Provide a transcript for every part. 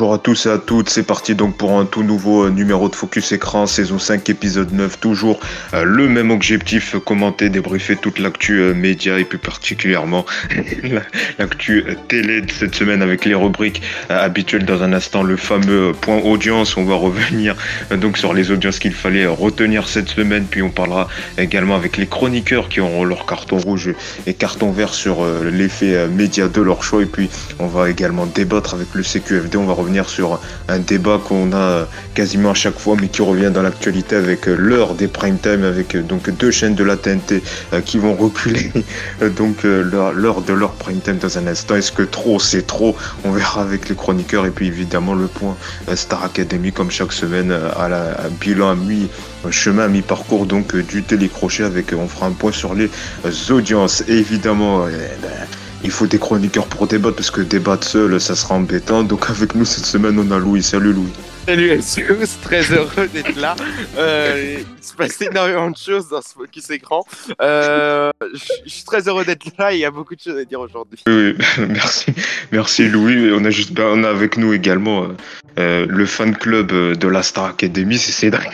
Bonjour à tous et à toutes, c'est parti donc pour un tout nouveau euh, numéro de Focus Écran, saison 5, épisode 9, toujours euh, le même objectif, commenter, débriefer toute l'actu euh, média et plus particulièrement l'actu télé de cette semaine avec les rubriques habituelles dans un instant, le fameux point audience, on va revenir donc sur les audiences qu'il fallait retenir cette semaine, puis on parlera également avec les chroniqueurs qui auront leur carton rouge et carton vert sur l'effet média de leur choix, et puis on va également débattre avec le CQFD, on va revenir sur un débat qu'on a quasiment à chaque fois, mais qui revient dans l'actualité avec l'heure des prime time, avec donc deux chaînes de la TNT euh, qui vont reculer. Donc euh, l'heure de leur prime time dans un instant. Est-ce que trop c'est trop? On verra avec les chroniqueurs. Et puis évidemment le point euh, Star Academy comme chaque semaine à la bilan à mi chemin à mi-parcours donc du télécrochet avec on fera un point sur les audiences. Évidemment eh ben, il faut des chroniqueurs pour débattre parce que débattre seul, ça sera embêtant. Donc avec nous cette semaine, on a Louis. Salut Louis. Salut tous, très heureux d'être là. Euh, il se passe énormément de choses dans ce focus écran. Euh, je suis très heureux d'être là. Il y a beaucoup de choses à dire aujourd'hui. Oui, merci, merci Louis. On a juste, ben, on a avec nous également euh, le fan club de la Star Academy, c'est Cédric.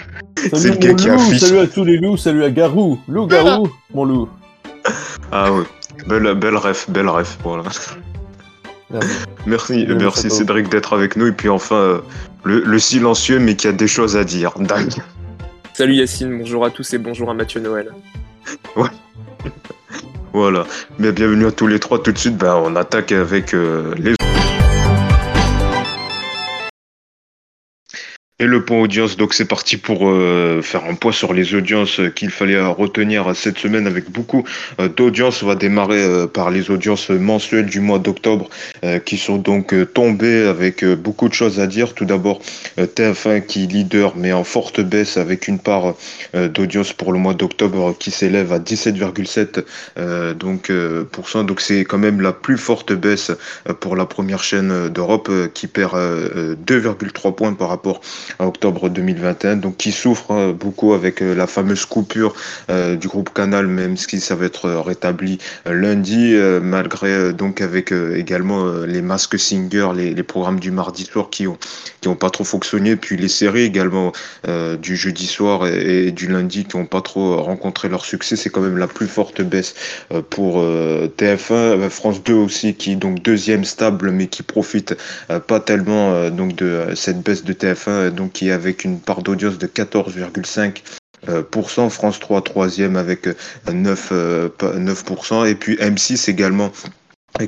C'est le gars qui affiche. Salut à tous les loups, salut à Garou, loup Garou, mon loup. Ah ouais. Belle, belle ref, belle ref, voilà. Merci, merci Cédric d'être avec nous. Et puis enfin, euh, le, silencieux mais qui a des choses à dire. Dingue. Salut Yacine, bonjour à tous et bonjour à Mathieu Noël. Ouais. voilà. Mais bienvenue à tous les trois. Tout de suite, ben, on attaque avec euh, les Et le point audience, donc c'est parti pour euh, faire un point sur les audiences qu'il fallait retenir cette semaine avec beaucoup euh, d'audiences. On va démarrer euh, par les audiences mensuelles du mois d'octobre qui sont donc tombées avec beaucoup de choses à dire. Tout d'abord TF1 qui leader mais en forte baisse avec une part d'audience pour le mois d'octobre qui s'élève à 17,7 donc Donc c'est quand même la plus forte baisse pour la première chaîne d'Europe qui perd 2,3 points par rapport octobre 2021, donc qui souffre hein, beaucoup avec euh, la fameuse coupure euh, du groupe Canal, même si ça va être rétabli euh, lundi, malgré donc avec également les masques Singer, les, programmes du mardi soir qui ont qui ont pas trop fonctionné, puis les séries également du jeudi soir et, du lundi qui ont pas trop rencontré leur succès. C'est quand même la plus forte baisse pour TF1, France 2 aussi qui donc deuxième stable mais qui profite pas tellement donc de cette baisse de TF1 donc qui est avec une part d'audience de 14,5%. Euh, France 3 troisième avec 9, euh, 9% euh, et puis M6 également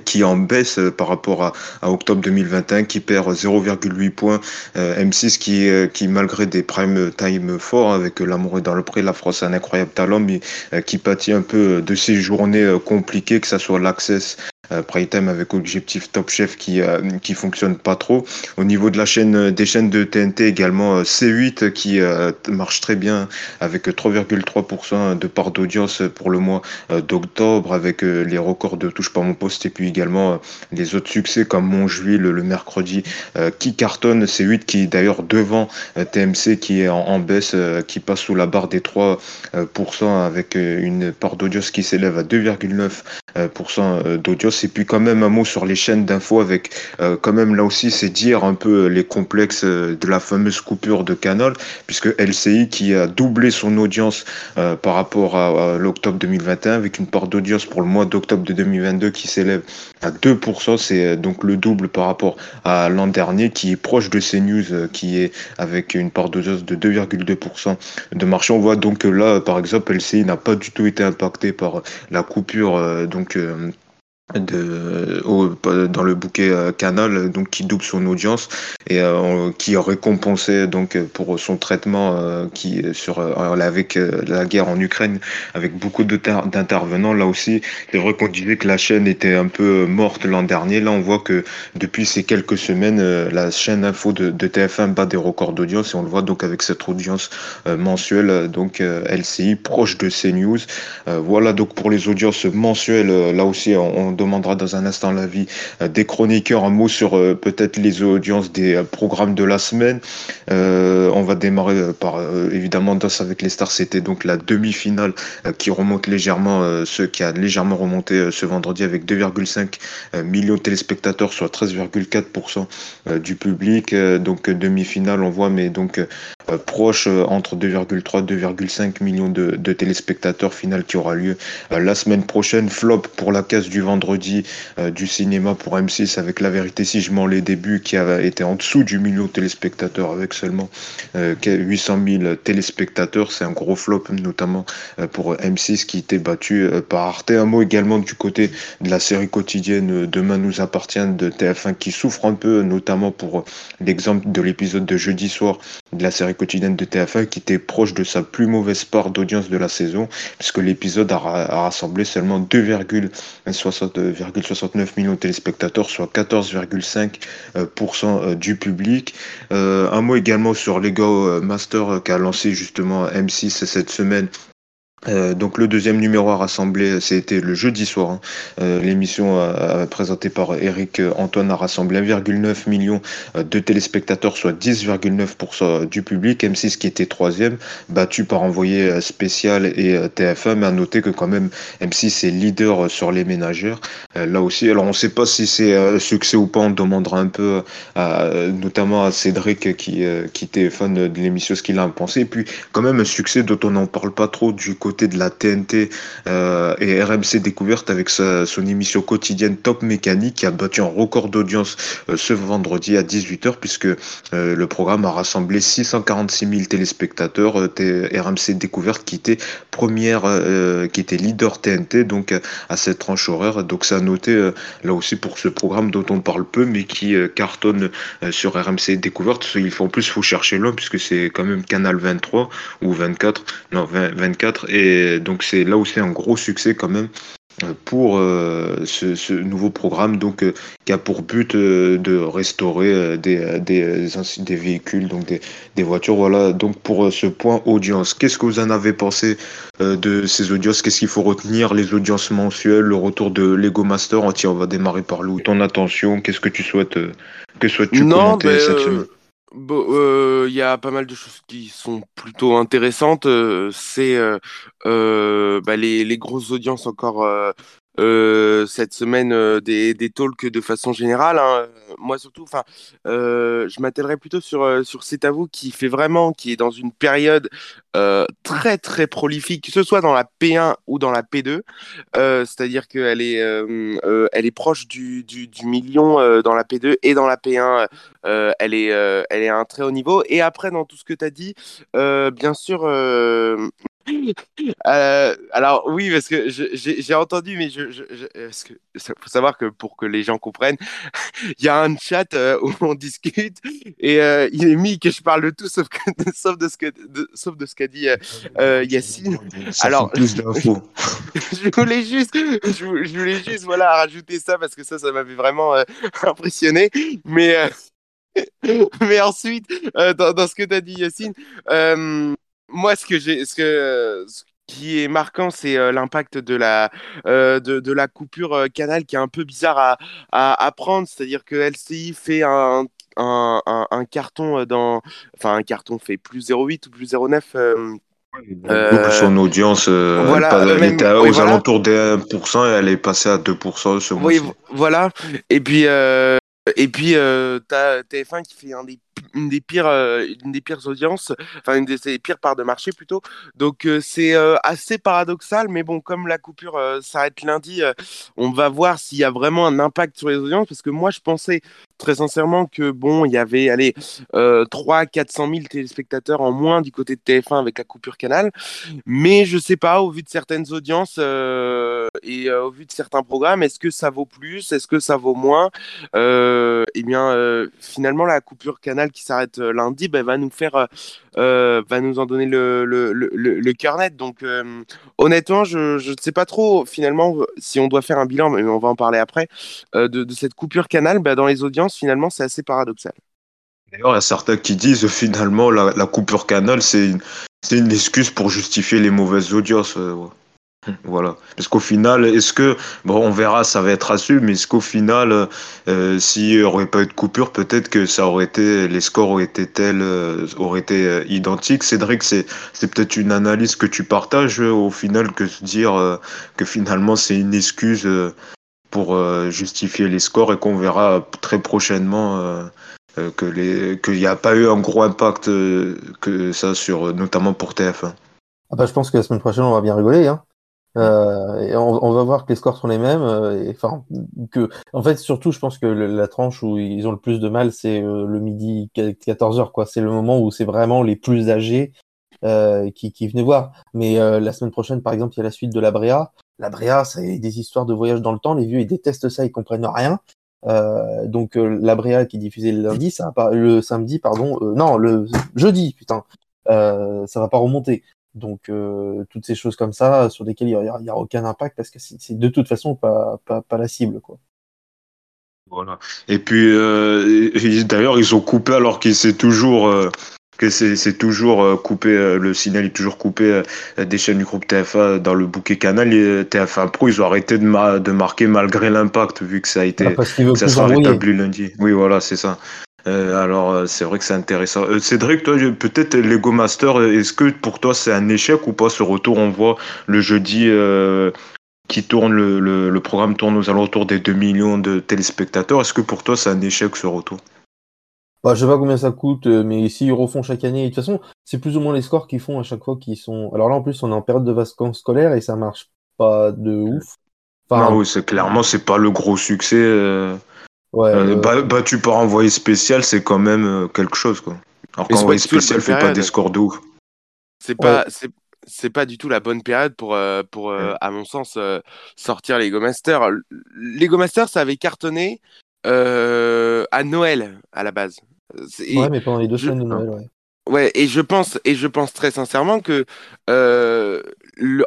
qui en baisse par rapport à, octobre 2021, qui perd 0,8 points. M6 qui, qui malgré des prime time forts avec l'amour et dans le pré, la France a un incroyable talent, mais qui pâtit un peu de ces journées compliquées, que ce soit l'accès euh, Prime Time avec Objectif Top Chef qui euh, qui fonctionne pas trop. Au niveau de la chaîne des chaînes de TNT également euh, C8 qui marche très bien avec 3,3% de part d'audience pour le mois d'octobre avec les records de touche pas mon poste et puis également les autres succès comme Montjuil le mercredi qui cartonne C8 qui d'ailleurs devant TMC qui est en, baisse qui passe sous la barre des 3% avec une part d'audience qui s'élève à 2,9% d'audience et puis quand même un mot sur les chaînes d'infos avec euh, quand même là aussi c'est dire un peu les complexes euh, de la fameuse coupure de Canal, puisque LCI qui a doublé son audience euh, par rapport à, l'octobre 2021 avec une part d'audience pour le mois d'octobre de 2022 qui s'élève à 2%, c'est donc le double par rapport à l'an dernier qui est proche de CNews qui est avec une part d'audience de 2,2% de marché. On voit donc que là par exemple LCI n'a pas du tout été impacté par la coupure donc donc de, dans le bouquet euh, Canal, donc qui double son audience et euh, qui aurait compensé donc pour son traitement euh, qui sur avec la guerre en Ukraine avec beaucoup d'intervenants. Là aussi, vrai qu'on disait que la chaîne était un peu morte l'an dernier. Là, on voit que depuis ces quelques semaines, la chaîne info de, de TF1 bat des records d'audience et on le voit donc avec cette audience mensuelle, donc LCI proche de CNews. voilà donc pour les audiences mensuelles. Là aussi, on demandera dans un instant l'avis des chroniqueurs. Un mot sur peut-être les audiences des programmes de la semaine. on va démarrer par évidemment Danse avec les stars. C'était donc la demi-finale qui remonte légèrement, ce qui a légèrement remonté ce vendredi avec 2,5 millions de téléspectateurs, soit 13,4% du public. Donc demi-finale, on voit, mais donc proche entre 2,3 2,5 millions de, téléspectateurs final qui aura lieu euh, la semaine prochaine. Flop pour la case du vendredi euh, du cinéma pour M6 avec La Vérité si je m'en les débuts qui a été en dessous du million de téléspectateurs avec seulement 800 euh, 000 téléspectateurs. C'est un gros flop notamment pour M6 qui était battu par Arte. Un mot également du côté de la série quotidienne Demain nous appartient de TF1 qui souffre un peu notamment pour l'exemple de l'épisode de jeudi soir de la série quotidienne de TF1 qui était proche de sa plus mauvaise part d'audience de la saison, puisque l'épisode a, rassemblé seulement 2,69 millions de téléspectateurs, soit 14,5% euh, du public. Euh, un mot également sur Lego Master qu'a lancé justement M6 cette semaine euh, donc le deuxième numéro à rassembler, c'était le jeudi soir. Hein. Euh, l'émission présentée par Eric Antoine a rassemblé 1,9 million euh, de téléspectateurs, soit 10,9% du public. M6 qui était troisième, battu par Envoyé spécial et TF1, mais à noter que quand même M6 est leader sur les ménagères. là aussi, alors on ne sait pas si c'est un succès ou pas, on demandera un peu, notamment à Cédric qui, qui était fan de l'émission, ce qu'il a pensé. Et puis quand même un succès dont on n'en parle pas trop du côté côté de la TNT euh, et RMC Découverte avec son émission quotidienne Top Mécanique qui a battu un record d'audience euh, ce vendredi à 18h puisque euh, le programme a rassemblé 646 000 téléspectateurs. RMC Découverte qui était première, qui était leader TNT donc à cette tranche horaire. Donc ça a noté là aussi pour ce programme dont on parle peu mais qui cartonne sur RMC Découverte. Il faut en plus faut chercher loin puisque c'est quand même Canal 23 ou 24, non 24 et donc c'est là aussi un gros succès quand même euh, pour euh, ce, nouveau programme donc euh, qui a pour but de restaurer des, des, des, véhicules donc des, des, voitures. Voilà donc pour ce point audience. Qu'est-ce que vous en avez pensé de ces audiences? Qu'est-ce qu'il faut retenir? Les audiences mensuelles le retour de Lego Master? On va démarrer par Lou ton attention qu'est-ce que tu souhaites que souhaites-tu commenter ben, cette semaine? Bon, euh, il y a pas mal de choses qui sont plutôt intéressantes. Euh, c'est euh, bah, les, grosses audiences encore cette semaine euh, des, des talks de façon générale. Hein. Moi surtout, enfin, euh, je m'attellerai plutôt sur sur C'est à qui fait vraiment, qui est dans une période très très prolifique, que ce soit dans la P1 ou dans la P2. C'est-à-dire qu'elle est elle est proche du million dans la P2 et dans la P1. elle est elle est à un très haut niveau. Et après dans tout ce que tu as dit, bien sûr euh, alors oui, parce que j'ai entendu, mais je, je, faut savoir que pour que les gens comprennent, il y a un chat euh, où on discute et euh, il est mis que je parle de tout sauf, que, sauf de ce que sauf de ce qu'a dit Yacine. alors je voulais juste, je, voulais juste voilà rajouter ça parce que ça, ça m'avait vraiment impressionné, mais mais ensuite dans, dans, ce que tu as dit Yacine moi, ce que j'ai, ce que, ce qui est marquant, c'est euh, l'impact de la, euh, de, de, la coupure euh, canal qui est un peu bizarre à, à, à prendre. C'est-à-dire que LCI fait un, un, un, carton dans, enfin un carton fait plus 0,8 ou plus 0,9. Euh, son audience, voilà, elle, était aux alentours des 1% et elle est passée à 2% ce mois Oui, voilà. Et puis, et puis, euh, t'as TF1 qui fait une des pires, euh, une des pires audiences, enfin une des, pires parts de marché plutôt. Donc euh, c'est assez paradoxal, mais bon, comme la coupure s'arrête lundi, on va voir s'il y a vraiment un impact sur les audiences, parce que moi je pensais très sincèrement que bon, il y avait allez 3 400 000 téléspectateurs en moins du côté de TF1 avec la coupure canal, mais je sais pas au vu de certaines audiences et au vu de certains programmes, est-ce que ça vaut plus, est-ce que ça vaut moins? Eh bien finalement la coupure canal qui s'arrête euh, lundi bah, va nous faire, euh, euh, va nous en donner le, le, le, cœur net. Donc honnêtement, je ne sais pas trop finalement si on doit faire un bilan, mais on va en parler après, de, cette coupure canal. Bah, dans les audiences, finalement, c'est assez paradoxal. D'ailleurs, il y a certains qui disent finalement la, la coupure canal, c'est une, une, excuse pour justifier les mauvaises audiences. Voilà. Parce qu'au final, est-ce que, bon, on verra, ça va être assu, mais est-ce qu'au final, euh, s'il n'y aurait pas eu de coupure, peut-être que ça aurait été, les scores auraient été tels, euh, auraient été euh, identiques. Cédric, c'est, c'est peut-être une analyse que tu partages au final que se dire que finalement c'est une excuse pour justifier les scores et qu'on verra très prochainement que les, qu'il n'y a pas eu un gros impact que ça sur, notamment pour TF1. Ah bah, je pense que la semaine prochaine, on va bien rigoler. Hein. Euh, et on, va voir que les scores sont les mêmes. Euh, enfin, que, en fait, surtout, je pense que la tranche où ils ont le plus de mal, c'est euh, le midi 14h. quoi. C'est le moment où c'est vraiment les plus âgés qui, qui venaient voir. Mais la semaine prochaine, par exemple, il y a la suite de la Bréa. La Bréa, c'est des histoires de voyage dans le temps. Les vieux, ils détestent ça, ils comprennent rien. donc la Bréa qui est diffusée le lundi, ça va pas, le samedi, pardon, non, le jeudi, putain, ça va pas remonter. Donc euh, toutes ces choses comme ça sur lesquelles il n'y a, aucun impact parce que c'est de toute façon pas, pas, la cible quoi. Voilà. Et puis euh, d'ailleurs ils ont coupé alors qu'il s'est toujours euh, que c'est toujours coupé le signal est toujours coupé des chaînes du groupe TF1 dans le bouquet canal et TF1 Pro ils ont arrêté de, de marquer malgré l'impact vu que ça a été ah, ça sera rétabli lundi. Oui voilà c'est ça. Euh, alors, euh, c'est vrai que c'est intéressant. Euh, Cédric, toi, peut-être Lego Master, est-ce que pour toi c'est un échec ou pas ce retour? On voit le jeudi qui tourne, le, programme tourne aux alentours des 2 millions de téléspectateurs. Est-ce que pour toi c'est un échec ce retour? Bah, Je sais pas combien ça coûte, mais s'ils refont chaque année, de toute façon, c'est plus ou moins les scores qu'ils font à chaque fois qui sont. Alors là, en plus, on est en période de vacances scolaires et ça marche pas de ouf. Enfin, non, oui, c'est clairement, c'est pas le gros succès. Ouais, euh, euh, battu par envoyé spécial, c'est quand même euh, quelque chose, quoi. Alors qu'envoyé spécial fait pas des scores de ouf. C'est pas, c'est pas du tout la bonne période pour, pour à mon sens, sortir Lego Master. Lego Master, ça avait cartonné à Noël à la base. Ouais, mais pendant les deux semaines de Noël, ouais. Ouais, et je pense, et je pense très sincèrement que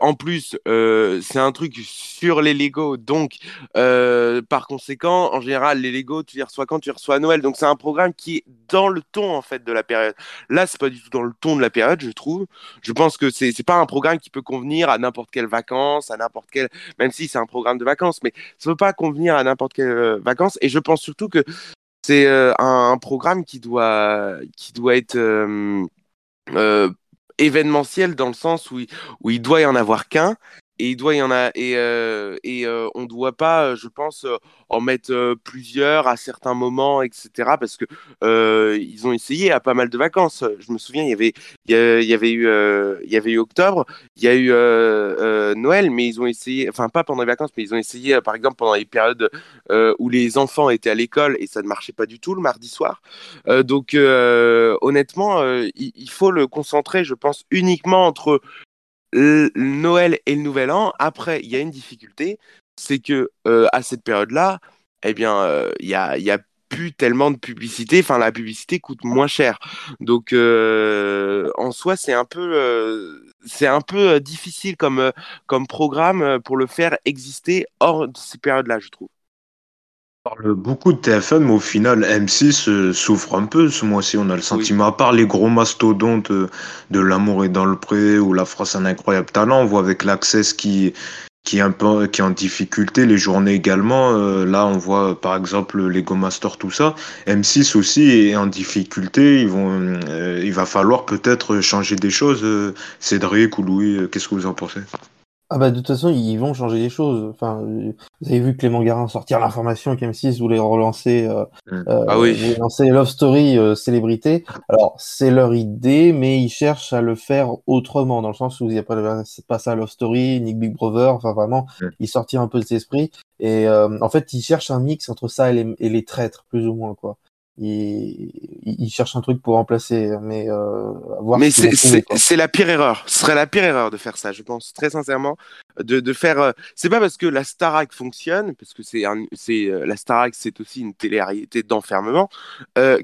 en plus, euh, c'est un truc sur les Lego, donc euh, par conséquent, en général, les Lego, tu les reçois quand tu reçois à Noël. Donc c'est un programme qui est dans le ton en fait de la période. Là, c'est pas du tout dans le ton de la période, je trouve. Je pense que c'est c'est pas un programme qui peut convenir à n'importe quelle vacances, à n'importe quelle, même si c'est un programme de vacances, mais ça peut pas convenir à n'importe quelle euh, vacances. Et je pense surtout que c'est un, un, programme qui doit qui doit être événementiel dans le sens où où il doit y en avoir qu'un et il doit y en a et, euh, euh, on doit pas, euh, je pense, en mettre plusieurs à certains moments, etc. Parce que ils ont essayé à pas mal de vacances. Je me souviens, il y avait, il y avait eu, il y avait eu octobre, il y a eu Noël, mais ils ont essayé, enfin pas pendant les vacances, mais ils ont essayé, par exemple, pendant les périodes où les enfants étaient à l'école et ça ne marchait pas du tout le mardi soir. donc honnêtement, il faut le concentrer, je pense, uniquement entre Noël et le Nouvel An, après, il y a une difficulté, c'est que euh, à cette période-là, eh bien, euh, il y, a, y a plus tellement de publicité, enfin la publicité coûte moins cher. Donc euh, en soi, c'est un peu c'est un peu difficile comme comme programme pour le faire exister hors de ces périodes-là, je trouve parle beaucoup de TF1, mais au final, M6 euh, souffre un peu ce mois-ci. On a le sentiment, à part les gros mastodontes euh, de L'amour est dans le pré ou La France un incroyable talent, on voit avec l'Access qui, qui, est un peu, qui est en difficulté, les journées également. Euh, là, on voit par exemple les Go Master, tout ça. M6 aussi est en difficulté. Ils vont, il va falloir peut-être changer des choses. Cédric ou Louis, qu'est-ce que vous en pensez? Ah bah de toute façon ils vont changer les choses. Enfin, vous avez vu Clément Garin sortir l'information qu'M6 voulait relancer, euh, mmh. euh, ah oui. lancer Love Story euh, célébrité. Alors c'est leur idée, mais ils cherchent à le faire autrement, dans le sens où il n'y a pas, pas ça Love Story, Nick Big Brother. Enfin vraiment, mmh. ils sortirent un peu de cet esprit. Et en fait ils cherchent un mix entre ça et les, et les traîtres, plus ou moins quoi il, cherche un truc pour remplacer, mais euh, voir Mais c'est la pire erreur. Ce serait la pire erreur de faire ça, je pense très sincèrement, de, de faire. Euh, c'est pas parce que la Starac fonctionne, parce que c'est c'est euh, la Starac, c'est aussi une télé-réalité d'enfermement,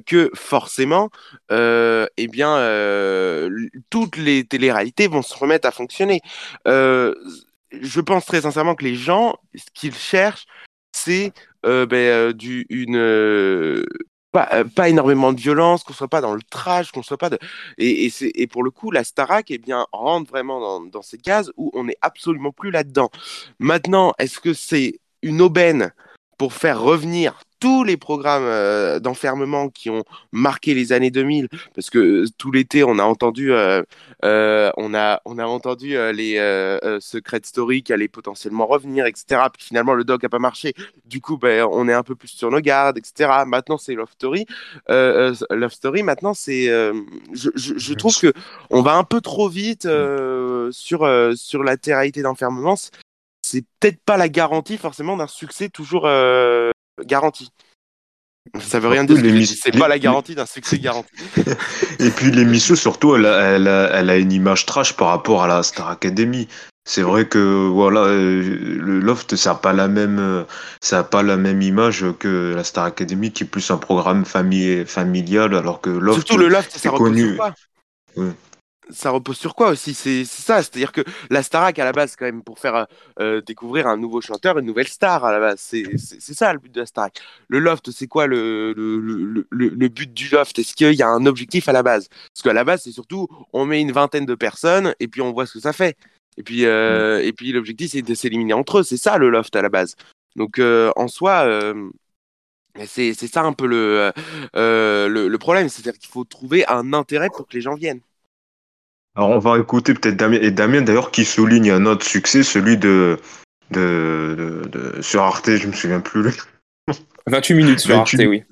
que forcément, eh bien, toutes les télé-réalités vont se remettre à fonctionner. je pense très sincèrement que les gens, ce qu'ils cherchent, c'est ben, du, une, pas, euh, pas énormément de violence, qu'on soit pas dans le trash, qu'on soit pas de. Et, et, c'est- et pour le coup, la Starac, eh bien, rentre vraiment dans, dans ces cases où on n'est absolument plus là-dedans. Maintenant, est-ce que c'est une aubaine pour faire revenir tous les programmes euh, d'enfermement qui ont marqué les années 2000 Parce que euh, tout l'été, on a entendu, euh, on a, on a entendu les euh, euh, Secret Story qui allaient potentiellement revenir, etc. Puis finalement, le doc a pas marché. Du coup, ben, on est un peu plus sur nos gardes, etc. Maintenant, c'est Love Story. Love Story, maintenant, c'est. je, je, je trouve que on va un peu trop vite euh, sur, sur la théorité d'enfermement. C'est peut-être pas la garantie forcément d'un succès toujours euh, garanti. Ça veut rien dire. C'est les- pas la garantie d'un succès garanti. Et puis l'émission, surtout, elle a, elle, a, elle a une image trash par rapport à la Star Academy. C'est vrai que voilà, euh, le Loft, ça n'a pas la même, euh, ça a pas la même image que la Star Academy, qui est plus un programme famille, familial, alors que Loft, Surtout le loft, ça connu. Ouais. Ça repose sur quoi aussi? C'est ça, c'est-à-dire que la Starac à la base, quand même pour faire euh, euh, découvrir un nouveau chanteur, une nouvelle star à la base. C'est ça le but de la Starac. Le loft, c'est quoi le, le, le, but du loft? Est-ce qu'il y a un objectif à la base? Parce qu'à la base, c'est surtout on met une vingtaine de personnes et puis on voit ce que ça fait. Et puis, euh, et puis l'objectif, c'est de s'éliminer entre eux. C'est ça le loft à la base. Donc euh, en soi. c'est c'est ça un peu le, le problème, c'est-à-dire qu'il faut trouver un intérêt pour que les gens viennent. Alors on va écouter peut-être Damien, et Damien d'ailleurs qui souligne un autre succès, celui de, de, de, de- sur Arte, je me souviens plus. le- 28 minutes sur Arte, 28. oui.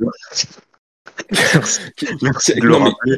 Merci de Non, le mais- rappeler.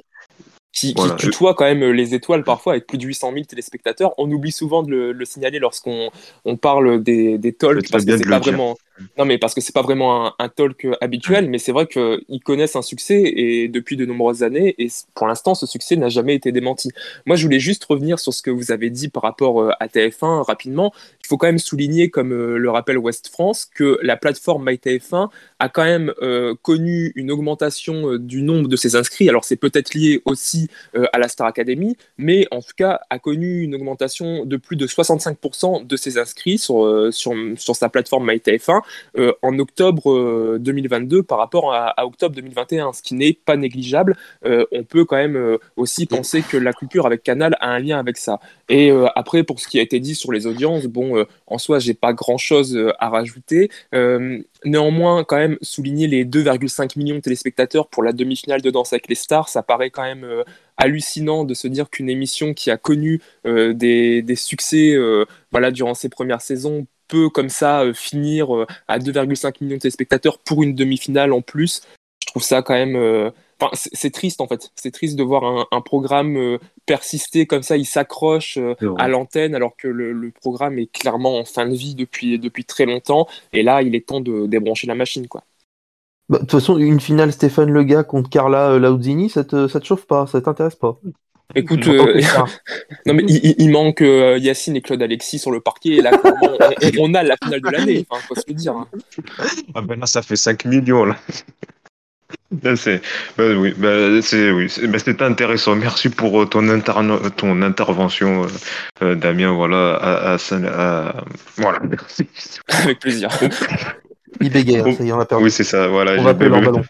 qui, qui Voilà. tutoie quand même les étoiles parfois avec plus de 800 000 téléspectateurs. On oublie souvent de le, le signaler lorsqu'on on parle des, des talks parce que c'est de pas dire. vraiment. Non mais parce que c'est pas vraiment un, un talk euh, habituel, mais c'est vrai qu'ils connaissent un succès et depuis de nombreuses années et pour l'instant ce succès n'a jamais été démenti. Moi je voulais juste revenir sur ce que vous avez dit par rapport euh, à TF1 rapidement. Il faut quand même souligner, comme euh, le rappelle West France, que la plateforme MyTF1 a quand même euh, connu une augmentation euh, du nombre de ses inscrits. Alors c'est peut-être lié aussi euh, à la Star Academy, mais en tout cas a connu une augmentation de plus de 65% de ses inscrits sur, sur, sur sa plateforme MyTF1 euh, en octobre euh, 2022 par rapport à, octobre 2021, ce qui n'est pas négligeable. Euh, on peut quand même euh, aussi penser que la coupure avec Canal a un lien avec ça. Et euh, après, pour ce qui a été dit sur les audiences, bon, euh, en soi, j'ai pas grand-chose euh, à rajouter. Euh, néanmoins, quand même, souligner les 2,5 millions de téléspectateurs pour la demi-finale de Danse avec les stars, ça paraît quand même euh, hallucinant de se dire qu'une émission qui a connu euh, des, succès euh, voilà, durant ses premières saisons peut comme ça euh, finir euh, à 2,5 millions de téléspectateurs pour une demi-finale en plus. Je trouve ça quand même... euh, Enfin, c'est triste en fait. C'est triste de voir un, un programme euh, persister comme ça. Il s'accroche euh, à l'antenne alors que le, le programme est clairement en fin de vie depuis, depuis très longtemps. Et là, il est temps de débrancher la machine. quoi. Bah, De toute façon, une finale Stéphane Lega contre Carla Laudzini, ça te, ça te chauffe pas, ça t'intéresse pas. Écoute, euh, non mais il, manque euh, Yacine et Claude Alexis sur le parquet. Et là, on, on a la finale de l'année. Enfin, faut se le dire. hein. Ah ben là, ça fait 5 millions, là. Là, c'est, ben oui, ben, c'est, oui, c'est, ben, c'était intéressant. Merci pour euh, ton, interno- ton intervention, Damien. Voilà, à, à, à- voilà, merci. Avec plaisir. Il bégaye, hein, ça y est, on a perdu. Oui, c'est ça. Voilà, on j'ai va appeler bien leur vu. ballon.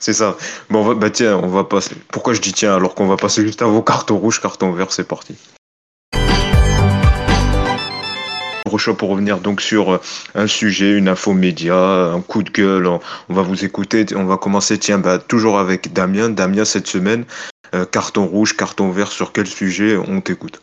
C'est ça. Bon, bah tiens, on va passer. Pourquoi je dis tiens alors qu'on va passer juste à vos cartons rouges, cartons verts, c'est parti. Pour revenir donc sur euh, un sujet, une info média, un coup de gueule. On, on va vous écouter. On va commencer, tiens, bah, toujours avec Damien. Damien, cette semaine, euh, carton rouge, carton vert, sur quel sujet on t'écoute?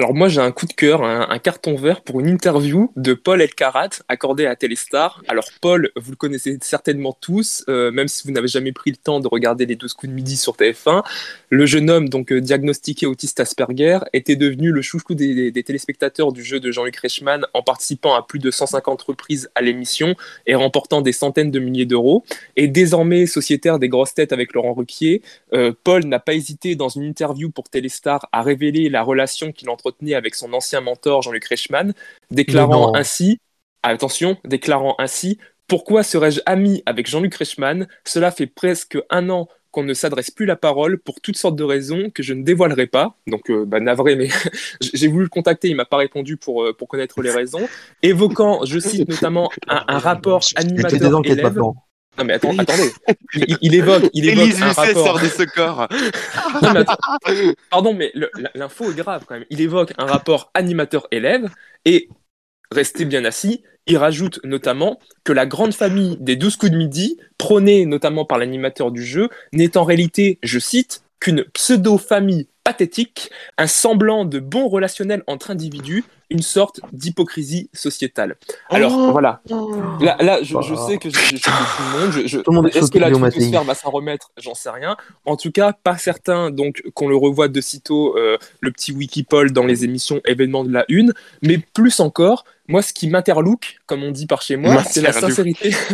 Alors moi j'ai un coup de cœur, un, carton vert pour une interview de Paul Elkarat accordée à Téléstar. Alors Paul, vous le connaissez certainement tous, euh, même si vous n'avez jamais pris le temps de regarder les 12 coups de midi sur TF1. Le jeune homme, donc euh, diagnostiqué autiste Asperger, était devenu le chouchou des, téléspectateurs du jeu de Jean-Luc Reichmann en participant à plus de 150 reprises à l'émission et remportant des centaines de milliers d'euros. Et désormais sociétaire des grosses têtes avec Laurent Ruquier, euh, Paul n'a pas hésité dans une interview pour Téléstar à révéler la relation qu'il avec son ancien mentor Jean-Luc Reichmann, déclarant ainsi, attention, déclarant ainsi, pourquoi serais-je ami avec Jean-Luc Reichmann? Cela fait presque un an qu'on ne s'adresse plus la parole pour toutes sortes de raisons que je ne dévoilerai pas. Donc, euh, bah, navré, mais j'ai voulu le contacter, il m'a pas répondu pour, euh, pour connaître les raisons. Évoquant, je cite notamment, un, un rapport animateur-élève. Non mais attends, attendez, il, il évoque, il évoque Élise un Lucet rapport. sort de ce corps. Non, mais attends. Pardon, mais l'info est grave quand même. Il évoque un rapport animateur-élève et, restez bien assis, il rajoute notamment que la grande famille des 12 coups de midi, prônée notamment par l'animateur du jeu, n'est en réalité, je cite, qu'une pseudo-famille pathétique, un semblant de bon relationnel entre individus, une sorte d'hypocrisie sociétale. Alors Oh. voilà, là, là je, je Bah. sais que je, je, je- tout le monde, je, je- Tout le monde est est-ce que la tutosphère va s'en remettre J'en sais rien. En tout cas, pas certain donc qu'on le revoie de sitôt euh, le petit Wikipol dans les émissions événements de la une, mais plus encore, moi ce qui m'interloque, comme on dit par chez moi, c'est la sincérité.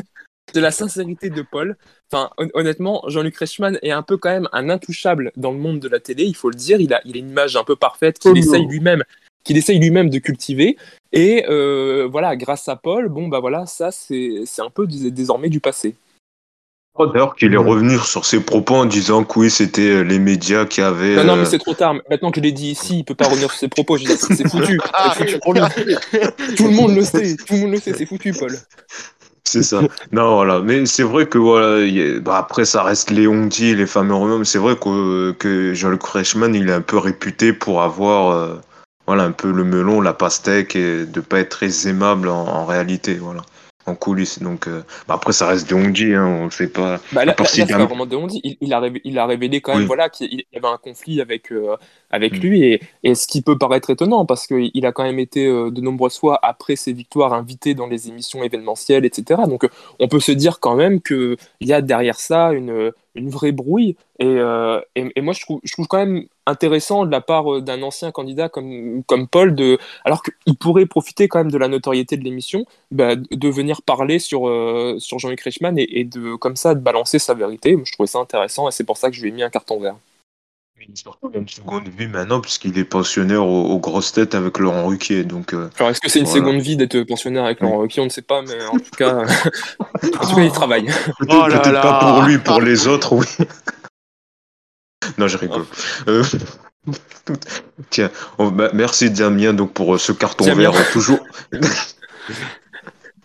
de la sincérité de Paul. Enfin, hon- honnêtement, Jean-Luc Reichmann est un peu quand même un intouchable dans le monde de la télé, il faut le dire. Il a, il a une image un peu parfaite qu'il Oh essaye lui-même, qu'il essaye lui-même de cultiver. Et euh, voilà, grâce à Paul, bon bah voilà, ça c'est c'est un peu dés- désormais du passé. D'ailleurs, qu'il est revenu sur ses propos en disant que oui, c'était euh, les médias qui avaient. Non, non, euh, mais c'est trop tard. Maintenant que je l'ai dit ici, il peut pas revenir sur ses propos. C'est foutu. C'est foutu pour lui. Tout le monde le sait. Tout le monde le sait. C'est foutu, Paul. C'est ça. non, voilà. Mais c'est vrai que voilà, a- bah, après ça reste Léon Di, les fameux renoms. Mais c'est vrai que, que Jean-Luc Reichmann, il est un peu réputé pour avoir, euh, voilà, un peu le melon, la pastèque et de pas être très aimable en, en réalité, voilà, en coulisses. Donc euh, bah, après ça reste Léon Di, hein, on le sait pas. Bah, là, c'est pas vraiment de on dit. Il, il a révélé, il a révélé quand même Oui. voilà, qu'il il y avait un conflit avec, euh, avec Mm. lui. Et, et ce qui peut paraître étonnant, parce qu'il a quand même été euh, de nombreuses fois, après ses victoires, invité dans les émissions événementielles, etc. Donc on peut se dire quand même qu'il y a derrière ça une, une vraie brouille. Et, et, et moi, je trouve, je trouve quand même intéressant de la part euh, d'un ancien candidat comme, comme Paul, de, alors qu'il pourrait profiter quand même de la notoriété de l'émission, bah, de venir parler sur, euh, sur Jean-Luc Reichmann et, et de, comme ça, de balancer sa vérité. Je trouvais ça intéressant et c'est pour ça que je lui ai mis un carton vert. Surtout une seconde vie maintenant, puisqu'il est pensionnaire aux, aux grosses têtes avec Laurent Ruquier. Donc, euh, Alors, est-ce que c'est une Voilà. seconde vie d'être pensionnaire avec Laurent Ruquier? On ne sait pas, mais en tout cas, en tout cas il travaille. peut-être Oh peut-être là. pas pour lui, pour les autres, oui. Non, je rigole. Euh, Tiens, bah, merci Damien donc pour euh, ce carton Damien. vert euh, toujours.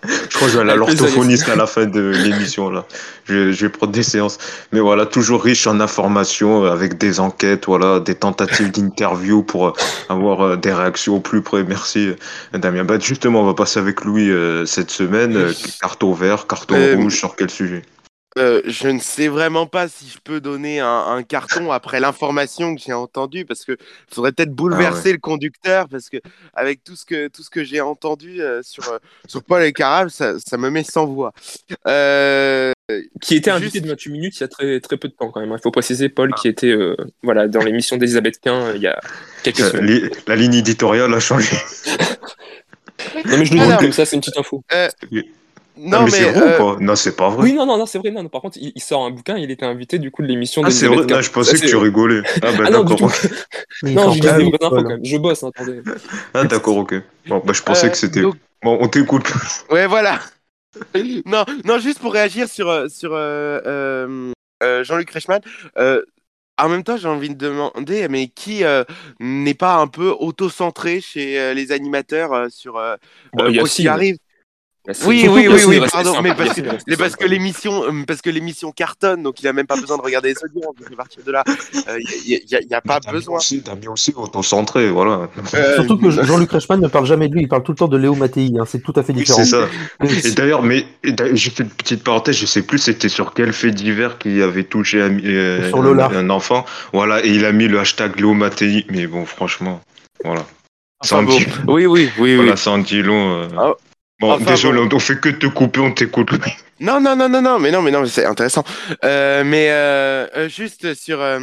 Je crois que je vais aller à l'orthophoniste à la fin de l'émission là. Je, je vais prendre des séances. Mais voilà, toujours riche en informations, avec des enquêtes, voilà, des tentatives d'interview pour avoir des réactions au plus près. Merci Damien. Bah, justement, on va passer avec Louis euh, cette semaine. Carton vert, carton rouge, sur quel sujet? Euh, je ne sais vraiment pas si je peux donner un, un carton après l'information que j'ai entendue parce que faudrait peut-être bouleverser le conducteur parce que avec tout ce que tout ce que j'ai entendu euh, sur euh, sur Paul et Carab, ça, ça me met sans voix. Euh, Qui était Juste- invité de 28 minutes il y a très, très peu de temps quand même. Il faut préciser, Paul, qui était euh, voilà, dans l'émission d'Elisabeth Quint euh, il y a quelques Euh, semaines. li- La ligne éditoriale a changé. Non, mais je le dis comme ça, c'est une petite info. Non Ah, mais, c'est vrai euh, ou pas? Non, c'est pas vrai. Oui, non, non, non c'est vrai. Non, non, par contre, il, il sort un bouquin, il était invité du coup de l'émission ah, c'est vrai? Non, je pensais Ça, que tu rigolais. Ah, bah Ah non, du d'accord. Non, je dis des vraies infos quand même. Je bosse, hein, attendez. Ah, d'accord, ok. Bon, bah, je pensais euh, que c'était. donc, Bon, on t'écoute. Ouais, voilà. non, non, juste pour réagir sur, euh, sur euh, euh, euh, Jean-Luc Reichmann. euh, en même temps, j'ai envie de demander, mais qui euh, n'est pas un peu auto-centré chez euh, les animateurs euh, sur euh, Bon, euh, qu'il Sid. arrive. Oui, oui, oui, oui, pardon, mais parce que, parce l'émission, euh, parce que l'émission cartonne, donc il a même pas besoin de regarder les audiences. Donc à partir de là, il n'y a, pas besoin. Aussi, T'as mis aussi auto-centré, voilà. Euh, Surtout que Jean-Luc Reichmann ne parle jamais de lui, il parle tout le temps de Léo Mattei, hein, c'est tout à fait Oui, différent. c'est ça. Et d'ailleurs, mais j'ai fait une petite parenthèse, je sais plus c'était sur quel fait divers qui avait touché un, euh, Sur Lola. un, un enfant. Voilà, et il a mis le hashtag Léo Mattei. Mais bon, franchement, voilà. Dit, Oui, oui, oui, oui. voilà, ça en dit long. Bon, enfin, désolé, bon. on fait que te couper, on t'écoute. Non, non, non, non, non, mais non, mais non, mais c'est intéressant. Euh, mais euh, euh, juste sur euh,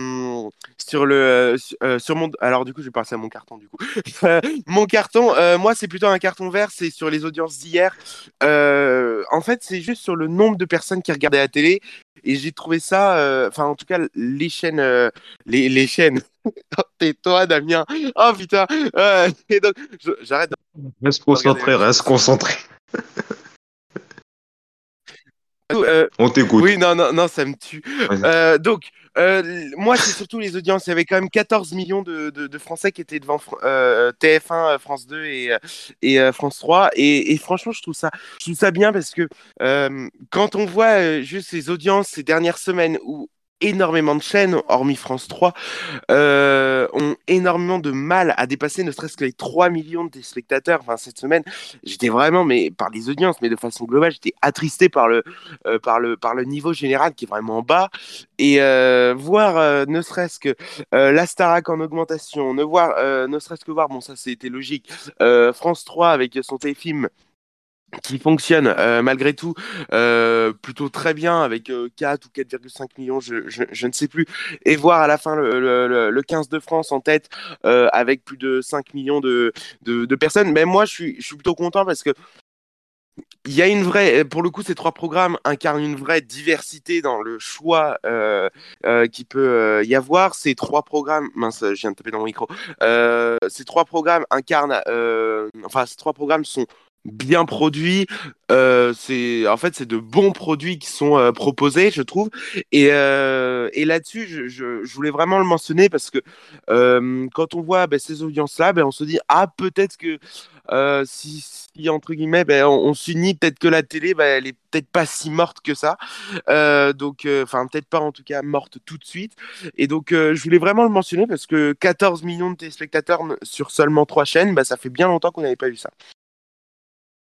sur le sur, mon alors du coup je vais passer à mon carton du coup. Mon carton, moi c'est plutôt un carton vert, c'est sur les audiences d'hier. En fait c'est juste sur le nombre de personnes qui regardaient la télé et j'ai trouvé ça, enfin en tout cas les chaînes, les les chaînes. Tais-toi Damien. Oh putain. Euh, et donc j'arrête. Reste concentré, reste concentré. Euh, On t'écoute. oui non non non ça me tue. Euh, donc, euh, moi, c'est surtout les audiences. Il y avait quand même 14 millions de, de, de Français qui étaient devant euh, TF1, euh, France 2 et, et France 3. Et, et, franchement, je trouve ça, je trouve ça bien parce que quand on voit juste ces audiences ces dernières semaines où énormément de chaînes, hormis France 3, euh, ont énormément de mal à dépasser ne serait-ce que les 3 millions de téléspectateurs. Enfin, cette semaine, j'étais vraiment, mais par les audiences, mais de façon globale, j'étais attristé par le, euh, par, le, par le niveau général qui est vraiment bas. Et euh, voir, ne serait-ce que la Starac en augmentation, ne, voir, ne serait-ce que voir, bon, ça c'était logique, France 3 avec son téléfilm qui fonctionne euh, malgré tout euh, plutôt très bien avec euh, 4 ou 4,5 millions, je, je, ne sais plus, et voir à la fin le, le, le 15 de France en tête euh, avec plus de 5 millions de, de, personnes. Mais moi, je suis, je suis plutôt content parce que il y a une vraie, pour le coup, ces trois programmes incarnent une vraie diversité dans le choix euh, euh, qui peut y avoir. Ces trois programmes, mince, je viens de taper dans mon micro. ces trois programmes incarnent, enfin, ces trois programmes sont bien produits. Euh, c'est en fait c'est de bons produits qui sont euh, proposés, je trouve. Et, euh, et là-dessus, je, voulais vraiment le mentionner parce que quand on voit ben, ces audiences-là, ben, on se dit ah peut-être que si, entre guillemets ben, on, s'unit, peut-être que la télé, elle est peut-être pas si morte que ça. donc enfin peut-être pas en tout cas morte tout de suite. Et donc je voulais vraiment le mentionner parce que 14 millions de téléspectateurs sur seulement trois chaînes, ça fait bien longtemps qu'on n'avait pas vu ça.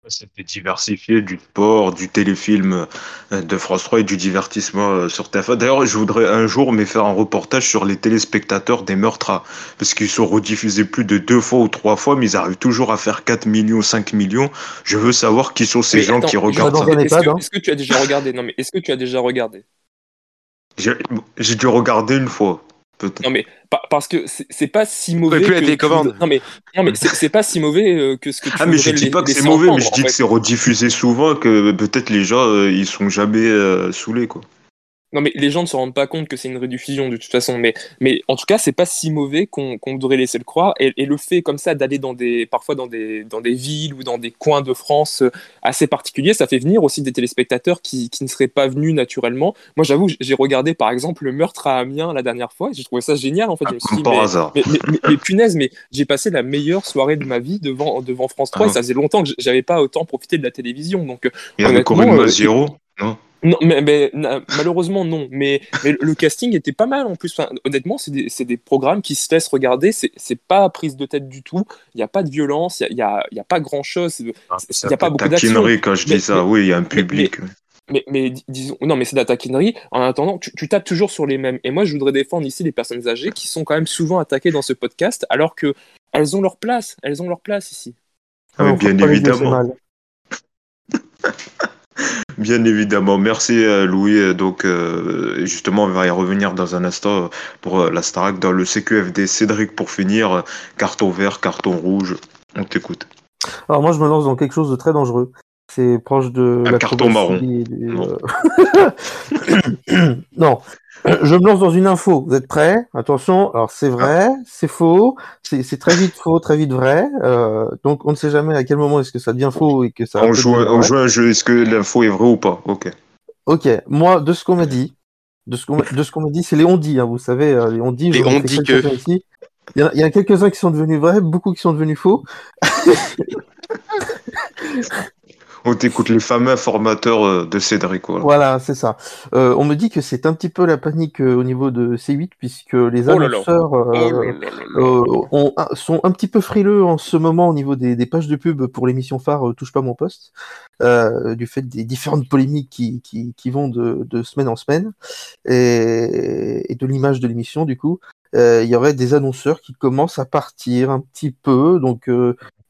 C'était diversifié du sport, du téléfilm de France 3 et du divertissement sur TF1. D'ailleurs, je voudrais un jour me faire un reportage sur les téléspectateurs des meurtres, parce qu'ils sont rediffusés plus de deux fois ou trois fois, mais ils arrivent toujours à faire 4 millions, 5 millions. Je veux savoir qui sont ces mais gens attends, qui regardent ça. Est-ce que, est que, tu as déjà regardé? Non, mais est-ce que tu as déjà regardé? J'ai dû regarder une fois. Non mais parce que c'est pas si mauvais. Plus que. Non mais non mais c'est pas si mauvais euh, que ce que tu. Ah mais je dis pas que c'est mauvais, mais je dis que c'est rediffusé souvent que peut-être les gens euh, ils sont jamais euh, saoulés quoi. Non, mais les gens ne se rendent pas compte que c'est une rediffusion de toute façon. Mais, mais en tout cas, c'est pas si mauvais qu'on qu devrait laisser le croire. Et, et le fait comme ça d'aller dans des, parfois dans des, dans des villes ou dans des coins de France assez particuliers, ça fait venir aussi des téléspectateurs qui, qui ne seraient pas venus naturellement. Moi, j'avoue, j'ai regardé par exemple le meurtre à Amiens la dernière fois. J'ai trouvé ça génial en fait. Ah, je me par mais, hasard. Mais, mais, mais, punaise, mais j'ai passé la meilleure soirée de ma vie devant, devant France 3 ah. et ça faisait longtemps que j'avais pas autant profité de la télévision. Donc, Il y avait Corinne Maziero, non? Non, mais, mais malheureusement non. Mais, mais, le casting était pas mal en plus. Enfin, honnêtement, c'est des, des, programmes qui se laissent regarder. C'est pas prise de tête du tout. Il n'y a pas de violence. Il n'y a, y a, pas grand chose. Il n'y a pas beaucoup d'action. quand je dis mais, ça. oui, il y a un public. Mais, mais, disons, non, mais c'est de la taquinerie. En attendant, tu, tu, tapes toujours sur les mêmes. Et moi, je voudrais défendre ici les personnes âgées qui sont quand même souvent attaquées dans ce podcast, alors que elles ont leur place. Elles ont leur place ici. Ah, mais bien évidemment. Bien évidemment, merci Louis. Donc euh, justement, on va y revenir dans un instant pour la Starac dans le CQFD. Cédric, pour finir, carton vert, carton rouge, on t'écoute. Alors moi, je me lance dans quelque chose de très dangereux. C'est proche de un la carton marron. Des... Non. non. Je me lance dans une info. Vous êtes prêts? Attention. Alors c'est vrai, c'est faux, c'est très vite faux, très vite vrai. Euh, donc on ne sait jamais à quel moment est-ce que ça devient faux et que ça. On joue, on joue un jeu. Est-ce que l'info est vraie ou pas? Ok. Ok. Moi, de ce qu'on m'a dit, de ce qu'on de ce qu'on m'a dit, c'est les on dit. Hein, vous savez, les on dit. Les on dit que. Ici. Il y, a, il y a quelques-uns qui sont devenus vrais, beaucoup qui sont devenus faux. On t'écoute les fameux formateurs de Cédric. Voilà, voilà c'est ça. Euh, on me dit que c'est un petit peu la panique euh, au niveau de C8 puisque les annonceurs oh euh, oh ont, sont un petit peu frileux en ce moment au niveau des, des pages de pub pour l'émission phare Touche pas mon poste, du fait des différentes polémiques qui, qui, qui vont de, de, semaine en semaine et, et de l'image de l'émission du coup. Il y aurait des annonceurs qui commencent à partir un petit peu, donc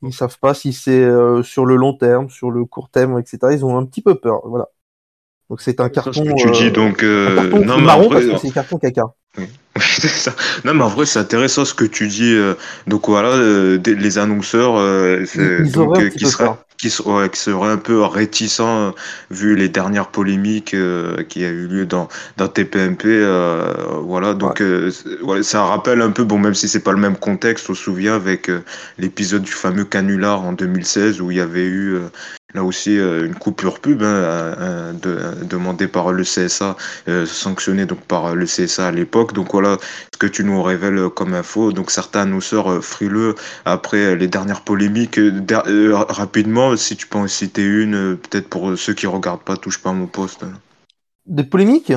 ils savent pas si c'est euh, sur le long terme, sur le court terme, etc. Ils ont un petit peu peur. Voilà. Donc c'est un carton. Ce que tu dis donc. Euh, un carton non, marron vrai, parce que c'est un carton caca. Oui. ça. Non, mais en vrai, c'est intéressant ce que tu dis. Euh, donc voilà, euh, les annonceurs, ils, ils donc, euh, qui seraient. Qui, serait, un peu réticent euh, vu les dernières polémiques euh, qui a eu lieu dans, dans TPMP. Euh, voilà, donc euh, ouais, ça rappelle un peu, bon, même si c'est pas le même contexte, on se souvient avec l'épisode du fameux canular en 2016 où il y avait eu là aussi une coupure pub hein, de- demandée par le CSA, euh, sanctionnée donc par le CSA à l'époque. Donc voilà ce que tu nous révèles comme info. Donc certains annonceurs frileux après les dernières polémiques, der- euh, rapidement, si tu peux en citer une, euh, peut-être pour ceux qui regardent pas, touche pas à mon poste. Des polémiques?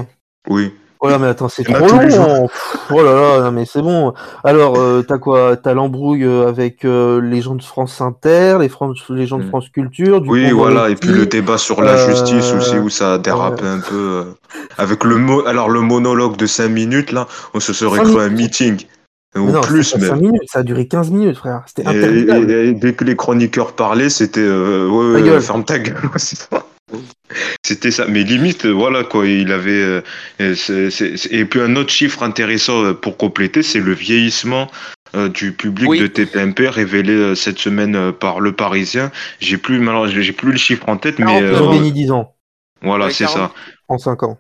Oui. Oh là, mais attends, c'est trop long. Oh là là, non, mais c'est bon. Alors, euh, t'as quoi? T'as l'embrouille euh, avec euh, les gens de France Inter, les, France, les gens de Mm. France Culture, du Oui, voilà, et puis le débat sur la euh, justice aussi, où ça a dérapé un peu. euh, avec le mot, alors le monologue de 5 minutes, là, on se serait cru un meeting. Ou non, plus minutes, ça a duré 15 minutes, frère. C'était Et, interminable. et- et dès que les chroniqueurs parlaient, c'était euh, ouais, Ta ouais, ferme ta gueule. C'était ça. Mais limite, voilà quoi, il avait. euh, c'est- c'est- c'est- Et puis un autre chiffre intéressant euh, pour compléter, c'est le vieillissement euh, du public Oui. de TPMP révélé euh, cette semaine euh, par Le Parisien. J'ai plus, malheureusement, j'ai plus le chiffre en tête, mais 49 Ils ont gagné 10 ans voilà, Ouais, c'est 40. ça. en 5 ans.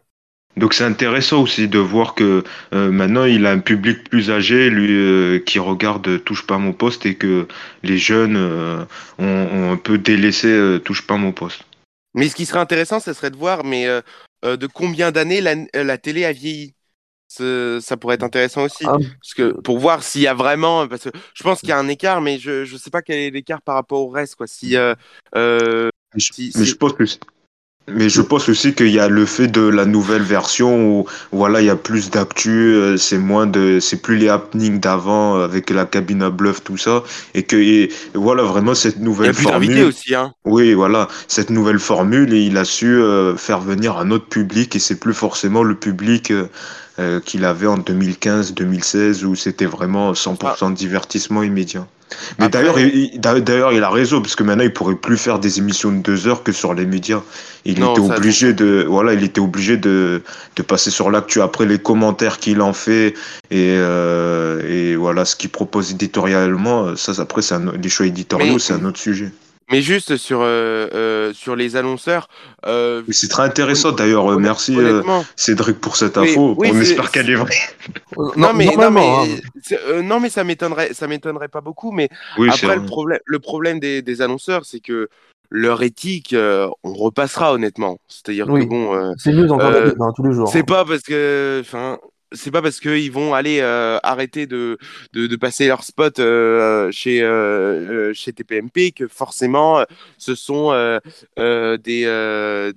Donc c'est intéressant aussi de voir que euh, maintenant il a un public plus âgé, lui euh, qui regarde euh, Touche pas à mon poste et que les jeunes euh, ont, ont un peu délaissé euh, Touche pas à mon poste. Mais ce qui serait intéressant, ce serait de voir, mais euh, euh, de combien d'années la, euh, la télé a vieilli. Ce- ça pourrait être intéressant aussi. Ah, Parce que pour voir s'il y a vraiment, parce que je pense qu'il y a un écart, mais je je sais pas quel est l'écart par rapport au reste, quoi. Si euh, euh, Mais je, Si- mais si- je pense que c'est- mais je pense aussi qu'il y a le fait de la nouvelle version où voilà il y a plus d'actu, euh, c'est moins de, c'est plus les happenings d'avant euh, avec la cabine à bluff tout ça et que et voilà vraiment cette il y a nouvelle plus formule. aussi, hein. Oui, voilà, cette nouvelle formule, et il a su euh, faire venir un autre public, et c'est plus forcément le public euh, euh, qu'il avait en 2015-2016, où c'était vraiment 100% de divertissement immédiat. Mais d'ailleurs, il, il- d'a- d'ailleurs, il a raison, parce que maintenant, il pourrait plus faire des émissions de deux heures que sur les médias. Il Non, était obligé de, voilà, il était obligé de, de passer sur l'actu après les commentaires qu'il en fait, et, euh, et voilà, ce qu'il propose éditorialement, ça, après, c'est un- les choix éditoriaux, Mais- c'est un autre sujet. Mais juste sur euh, euh, sur les annonceurs. Euh, c'est très intéressant d'ailleurs. euh, Merci euh. Cédric pour cette info. oui, On espère qu'elle est vraie. Non, mais, non, mais, hein. euh, non, mais ça m'étonnerait, ça m'étonnerait pas beaucoup. Mais Oui, après, le problème, le problème des, des annonceurs, c'est que leur éthique, euh, on repassera honnêtement. C'est-à-dire Oui. que bon, euh, C'est mieux encore Euh, hein, tous les jours. c'est pas parce que, enfin, c'est pas parce qu'ils vont aller euh, arrêter de, de, de passer leur spot euh, chez euh, chez TPMP que forcément ce sont des,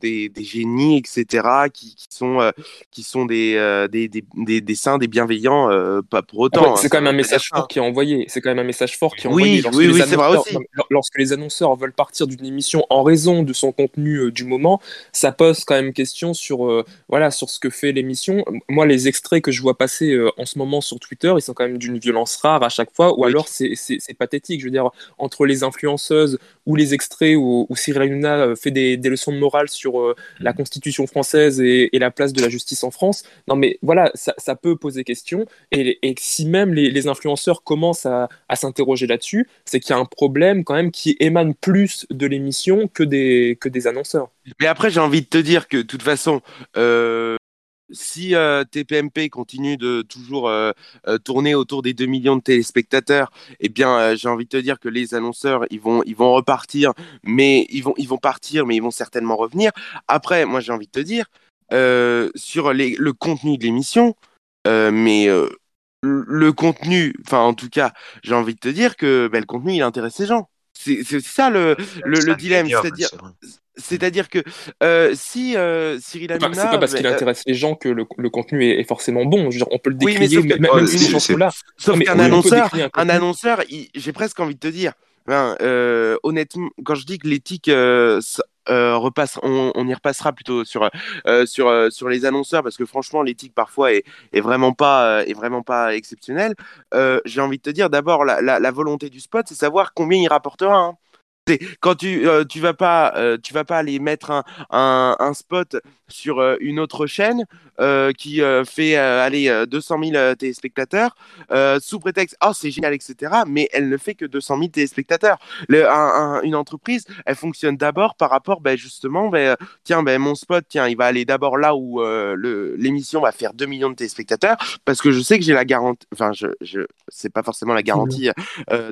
des des génies etc qui, qui sont qui sont des, des, des des saints des bienveillants pas pour autant. Ouais, hein, c'est quand même un message fort qui est envoyé. C'est quand même un message fort qui est Oui, envoyé. Lorsque oui, les oui, c'est vrai aussi. Lorsque les annonceurs veulent partir d'une émission en raison de son contenu du moment, ça pose quand même question sur, voilà, sur ce que fait l'émission. Moi, les extraits que je vois passer euh, en ce moment sur Twitter, ils sont quand même d'une violence rare à chaque fois, ou Oui. alors c'est pathétique. Je veux dire, entre les influenceuses ou les extraits où, où Cyril Hanouna euh, fait des, des leçons de morale sur euh, la Constitution française et, et la place de la justice en France, non mais voilà, ça, ça peut poser question. Et, et si même les, les influenceurs commencent à, à s'interroger là-dessus, c'est qu'il y a un problème quand même qui émane plus de l'émission que des, que des annonceurs. Mais après, j'ai envie de te dire que, de toute façon, euh, si euh, TPMP continue de toujours euh, euh, tourner autour des 2 millions de téléspectateurs, eh bien, j'ai envie de te dire que les annonceurs, ils vont, ils vont repartir, mais ils vont, ils vont partir, mais ils vont certainement revenir. Après, moi, j'ai envie de te dire, sur les, le contenu de l'émission, mais le contenu, enfin, en tout cas, j'ai envie de te dire que ben, le contenu, il intéresse les gens. C'est c'est ça le, le, le dilemme, c'est-à-dire c'est-à-dire que euh, si euh, Cyril Enfin, Hanouna... c'est pas parce qu'il euh, intéresse les gens que le, le contenu est, est forcément bon. Je veux dire, on peut le Oui, mais décrier, sauf que- même, même Ouais, si sont là. Sauf mais qu'un oui, annonceur, un annonceur, il- j'ai presque envie de te dire, ben, euh, honnêtement, quand je dis que l'éthique euh, euh, repasse, on, on y repassera plutôt sur euh, sur euh, sur les annonceurs parce que franchement l'éthique parfois est, est vraiment pas euh, est vraiment pas exceptionnelle. Euh, j'ai envie de te dire d'abord la, la, la volonté du spot, c'est savoir combien il rapportera. hein. Quand tu euh, tu vas pas euh, tu vas pas aller mettre un, un, un spot sur euh, une autre chaîne euh, qui euh, fait aller 200 000 téléspectateurs sous prétexte oh c'est génial etc. Mais elle ne fait que 200 000 téléspectateurs. Le, une entreprise, elle fonctionne d'abord par rapport ben, justement ben, tiens ben, mon spot tiens il va aller d'abord là où l'émission va faire 2 millions de téléspectateurs parce que je sais que j'ai la garantie enfin je, je c'est pas forcément la garantie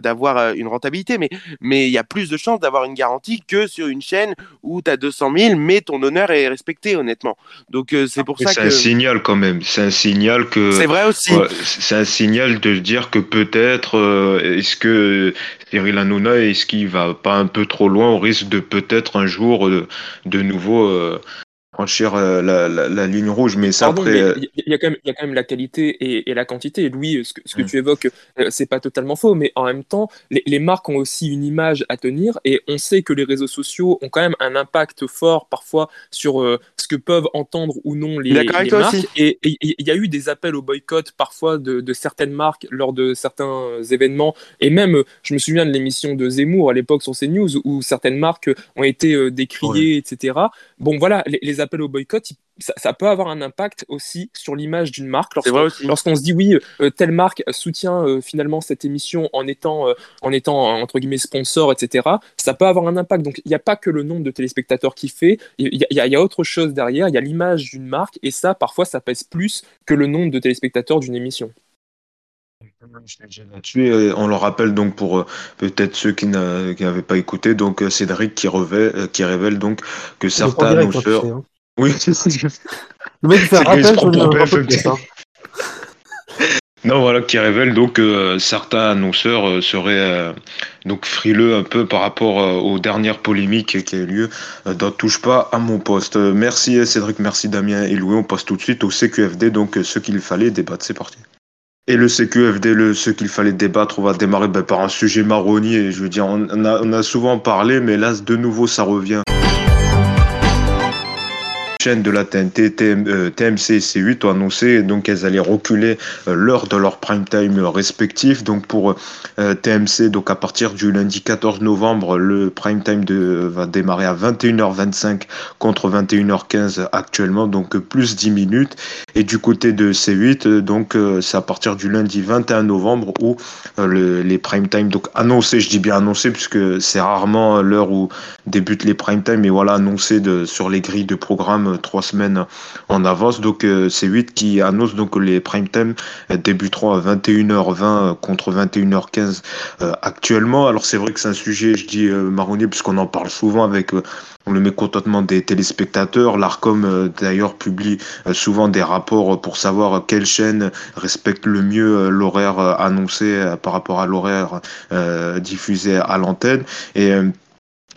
d'avoir une rentabilité mais mais il y a plus de chances d'avoir une garantie que sur une chaîne où tu as 200 000 mais ton honneur est respecté honnêtement. Donc euh, c'est pour ça que. C'est un signal quand même. C'est un signal que. C'est vrai aussi. c'est un signal de dire que peut-être euh, est-ce que Cyril Hanouna est-ce qu'il va pas un peu trop loin au risque de peut-être un jour euh, de nouveau franchir euh, la, la, la, ligne rouge, mais ça après. Euh, il y, a quand même, il y a quand même la qualité et, et la quantité. Louis, ce que, ce que mm. tu évoques, euh, c'est pas totalement faux, mais en même temps, les, les, marques ont aussi une image à tenir et on sait que les réseaux sociaux ont quand même un impact fort parfois sur ce que peuvent entendre ou non les, les marques. Aussi. Et il y a eu des appels au boycott parfois de, de, certaines marques lors de certains événements. Et même, je me souviens de l'émission de Zemmour à l'époque sur CNews où certaines marques ont été décriées, etc. Bon, voilà, les, les appel au boycott, ça, peut avoir un impact aussi sur l'image d'une marque. Lorsqu'on se dit oui, euh, telle marque soutient euh, finalement cette émission en étant, euh, en étant entre guillemets sponsor, etc., ça peut avoir un impact. Donc il n'y a pas que le nombre de téléspectateurs qui fait, il y, y, a autre chose derrière, il y a l'image d'une marque, et ça, parfois, ça pèse plus que le nombre de téléspectateurs d'une émission. On le rappelle donc pour peut-être ceux qui n'avaient pas écouté, donc Cédric qui révèle, qui révèle donc que certains annonceurs, hein. Oui, c'est ça. Le mec fait un rappel sur le hein. Non, voilà, qui révèle donc que euh, certains annonceurs euh, seraient euh, donc frileux un peu par rapport aux dernières polémiques qui ont eu lieu dans Touche pas à mon poste. Merci Cédric, merci Damien et Louis. On passe tout de suite au CQFD, donc ce qu'il fallait débattre. C'est parti. Et le CQFD, le, ce qu'il fallait débattre, on va démarrer ben, par un sujet marronnier. Je veux dire, on a, on a souvent parlé, mais là, de nouveau, ça revient chaînes de la TNT, TMC et C8 ont annoncé donc qu'elles allaient reculer euh, l'heure de leur prime time respectif. Donc pour euh, TMC, donc à partir du lundi 14 novembre, le prime time de, va démarrer à 21h25 contre 21h15 actuellement, donc plus 10 minutes. Et du côté de C8, donc euh, c'est à partir du lundi 21 novembre où les prime time, donc annoncés, je dis bien annoncés puisque c'est rarement l'heure où débutent les prime time, mais voilà annoncé de, sur les grilles de programme trois semaines en avance. Donc euh, c'est 8 qui annonce donc les prime time débuteront à 21h20 contre 21h15 euh, actuellement. Alors c'est vrai que c'est un sujet, je dis euh, marronnier, puisqu'on en parle souvent avec le mécontentement des téléspectateurs. L'ARCOM d'ailleurs publie souvent des rapports pour savoir quelle chaîne respecte le mieux l'horaire annoncé par rapport à l'horaire diffusé à l'antenne. Et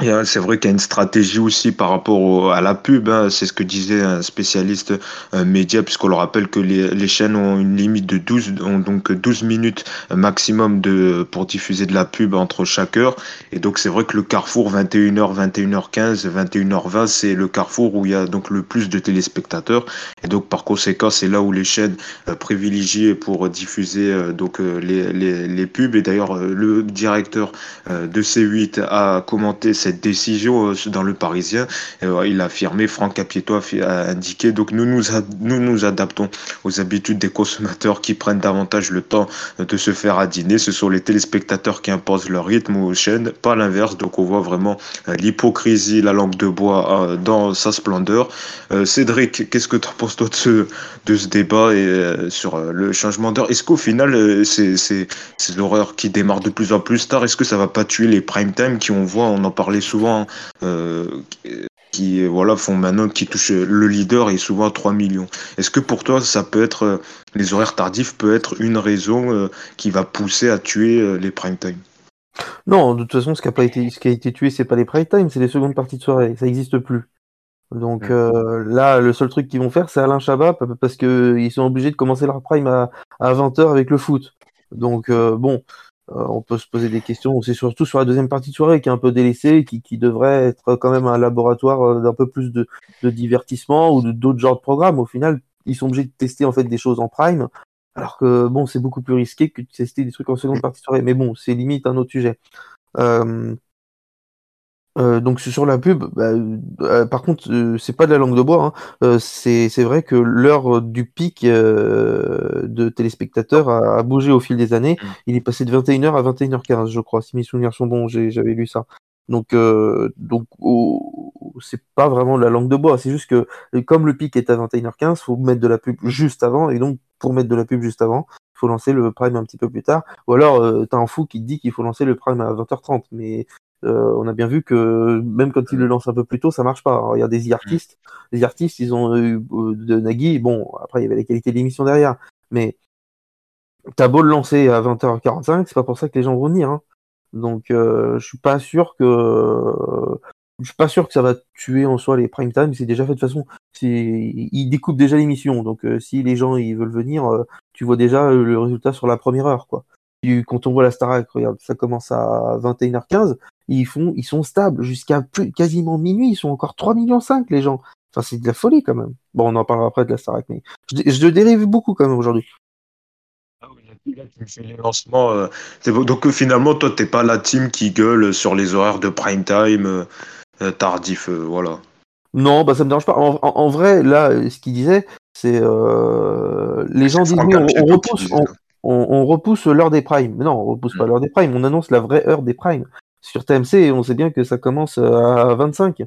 c'est vrai qu'il y a une stratégie aussi par rapport à la pub. Hein. C'est ce que disait un spécialiste euh, média, puisqu'on le rappelle que les, les, chaînes ont une limite de 12, ont donc 12 minutes maximum de, pour diffuser de la pub entre chaque heure. Et donc c'est vrai que le carrefour 21h, 21h15, 21h20, c'est le carrefour où il y a donc le plus de téléspectateurs. Et donc par conséquent, c'est là où les chaînes euh, privilégiées pour diffuser euh, donc les, les, les pubs. Et d'ailleurs, le directeur de C8 a commenté décision euh, dans le Parisien. Euh, il a affirmé, Franck Capieto a indiqué, donc nous nous, nous nous adaptons aux habitudes des consommateurs qui prennent davantage le temps de se faire à dîner. Ce sont les téléspectateurs qui imposent leur rythme aux chaînes, pas l'inverse. Donc on voit vraiment euh, l'hypocrisie, la langue de bois dans sa splendeur. Cédric, qu'est-ce que tu penses toi de ce, de ce débat et sur le changement d'heure? Est-ce qu'au final, c'est ces horreurs qui démarrent de plus en plus tard, est-ce que ça va pas tuer les prime time qui on voit, on en parlait souvent, euh, qui voilà font maintenant qui touche le leader et souvent 3 millions. Est-ce que pour toi ça peut être euh, les horaires tardifs peut être une raison euh, qui va pousser à tuer les prime time? Non, de toute façon ce qui a pas été ce qui a été tué c'est pas les prime time, c'est les secondes parties de soirée, ça n'existe plus. Donc là, le seul truc qu'ils vont faire, c'est Alain Chabat, parce qu'ils sont obligés de commencer leur prime à, à 20h avec le foot. Donc bon, on peut se poser des questions. C'est surtout sur la deuxième partie de soirée qui est un peu délaissée, qui, qui devrait être quand même un laboratoire euh, d'un peu plus de, de divertissement ou d'autres genres de programmes. Au final, ils sont obligés de tester en fait des choses en prime, alors que bon, c'est beaucoup plus risqué que de tester des trucs en seconde partie de soirée. Mais bon, c'est limite un autre sujet. Euh, Euh, donc sur la pub, bah, euh, par contre, euh, c'est pas de la langue de bois. Hein. Euh, c'est c'est vrai que l'heure du pic euh, de téléspectateurs a, a bougé au fil des années. Mm. Il est passé de 21h à 21h15, je crois, si mes souvenirs sont bons. j'ai- J'avais lu ça. Donc euh, donc oh, c'est pas vraiment de la langue de bois. C'est juste que comme le pic est à 21h15, faut mettre de la pub juste avant. Et donc pour mettre de la pub juste avant, faut lancer le prime un petit peu plus tard. Ou alors euh, t'as un fou qui te dit qu'il faut lancer le prime à 20h30, mais euh, on a bien vu que même quand ils le lancent un peu plus tôt, ça marche pas. Alors, il y a des artistes, les artistes, ils ont eu euh, de Nagui. Bon, après il y avait les qualités de l'émission derrière, mais t'as beau le lancer à 20h45, c'est pas pour ça que les gens vont venir. Hein. Donc euh, je suis pas sûr que je suis pas sûr que ça va tuer en soi les prime time. C'est déjà fait de toute façon. Ils découpent déjà l'émission, donc euh, si les gens ils veulent venir, euh, tu vois déjà le résultat sur la première heure, quoi. Quand on voit la Starac, regarde, ça commence à 21h15, ils font, ils sont stables jusqu'à plus quasiment minuit. Ils sont encore 3 millions 5 les gens. Enfin, c'est de la folie quand même. Bon, on en parlera après de la Starac, mais je, je dérive beaucoup quand même aujourd'hui. Ah oui, là, tu me fais les lancements. euh. Donc euh, finalement, toi, t'es pas la team qui gueule sur les horaires de prime time euh, euh, tardif, voilà. Non, bah ça me dérange pas. En, en- en vrai, là, ce qu'il disait, c'est les gens disent oui, on, repousse, on, on- l'heure des primes. Mais non, on repousse pas Mm. l'heure des primes. On annonce la vraie heure des primes. Sur TMC, on sait bien que ça commence à 25.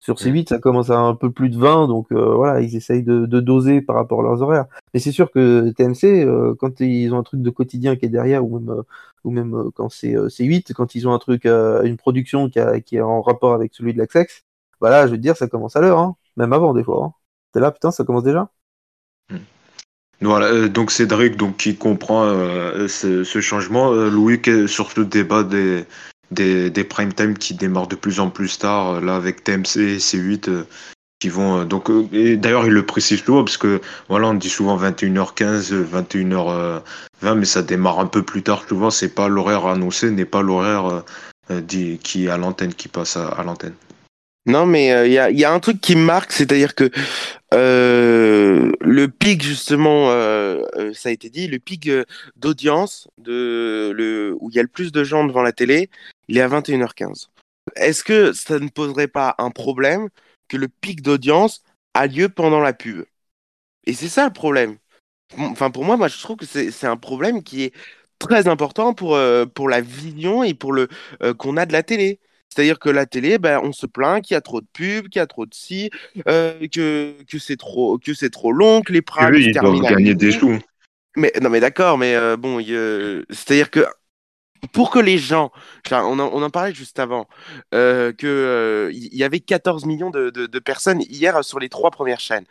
Sur C8, ça commence à un peu plus de 20. Donc euh, voilà, ils essayent de, de doser par rapport à leurs horaires. Mais c'est sûr que TMC, euh, quand ils ont un truc de quotidien qui est derrière, ou même, euh, ou même euh, quand c'est euh, C8, quand ils ont un truc, euh, une production qui, a- qui est en rapport avec celui de l'Axex, voilà, je veux dire, ça commence à l'heure, hein. même avant des fois. Hein. T'es là, putain, ça commence déjà? Voilà, euh, donc Cédric, donc, qui comprend euh, ce, ce changement. Euh, Louis, sur ce débat des, des, des prime time qui démarrent de plus en plus tard, euh, là, avec TMC et C8, euh, qui vont. euh, donc, d'ailleurs, il le précise souvent, parce que, voilà, on dit souvent 21h15, 21h20, mais ça démarre un peu plus tard souvent. C'est pas l'horaire annoncé, n'est pas l'horaire qui est à l'antenne, qui passe à, l'antenne. Non, mais il y, a, y a un truc qui me marque, c'est-à-dire que le pic, justement, ça a été dit, le pic d'audience de, le, où il y a le plus de gens devant la télé, il est à 21h15. Est-ce que ça ne poserait pas un problème que le pic d'audience a lieu pendant la pub? Et c'est ça le problème. Enfin, pour moi, moi, je trouve que c'est un problème qui est très important pour, euh, pour la vision et pour le euh, qu'on a de la télé. C'est-à-dire que la télé, ben, on se plaint qu'il y a trop de pubs, qu'il y a trop de ci, euh, que, que c'est trop, que c'est trop long, que les primes Oui, ils doivent gagner des sous. Mais non, mais d'accord, mais bon, c'est-à-dire que pour que les gens, on en, parlait juste avant, euh, que euh, y avait 14 millions de, personnes hier sur les trois premières chaînes.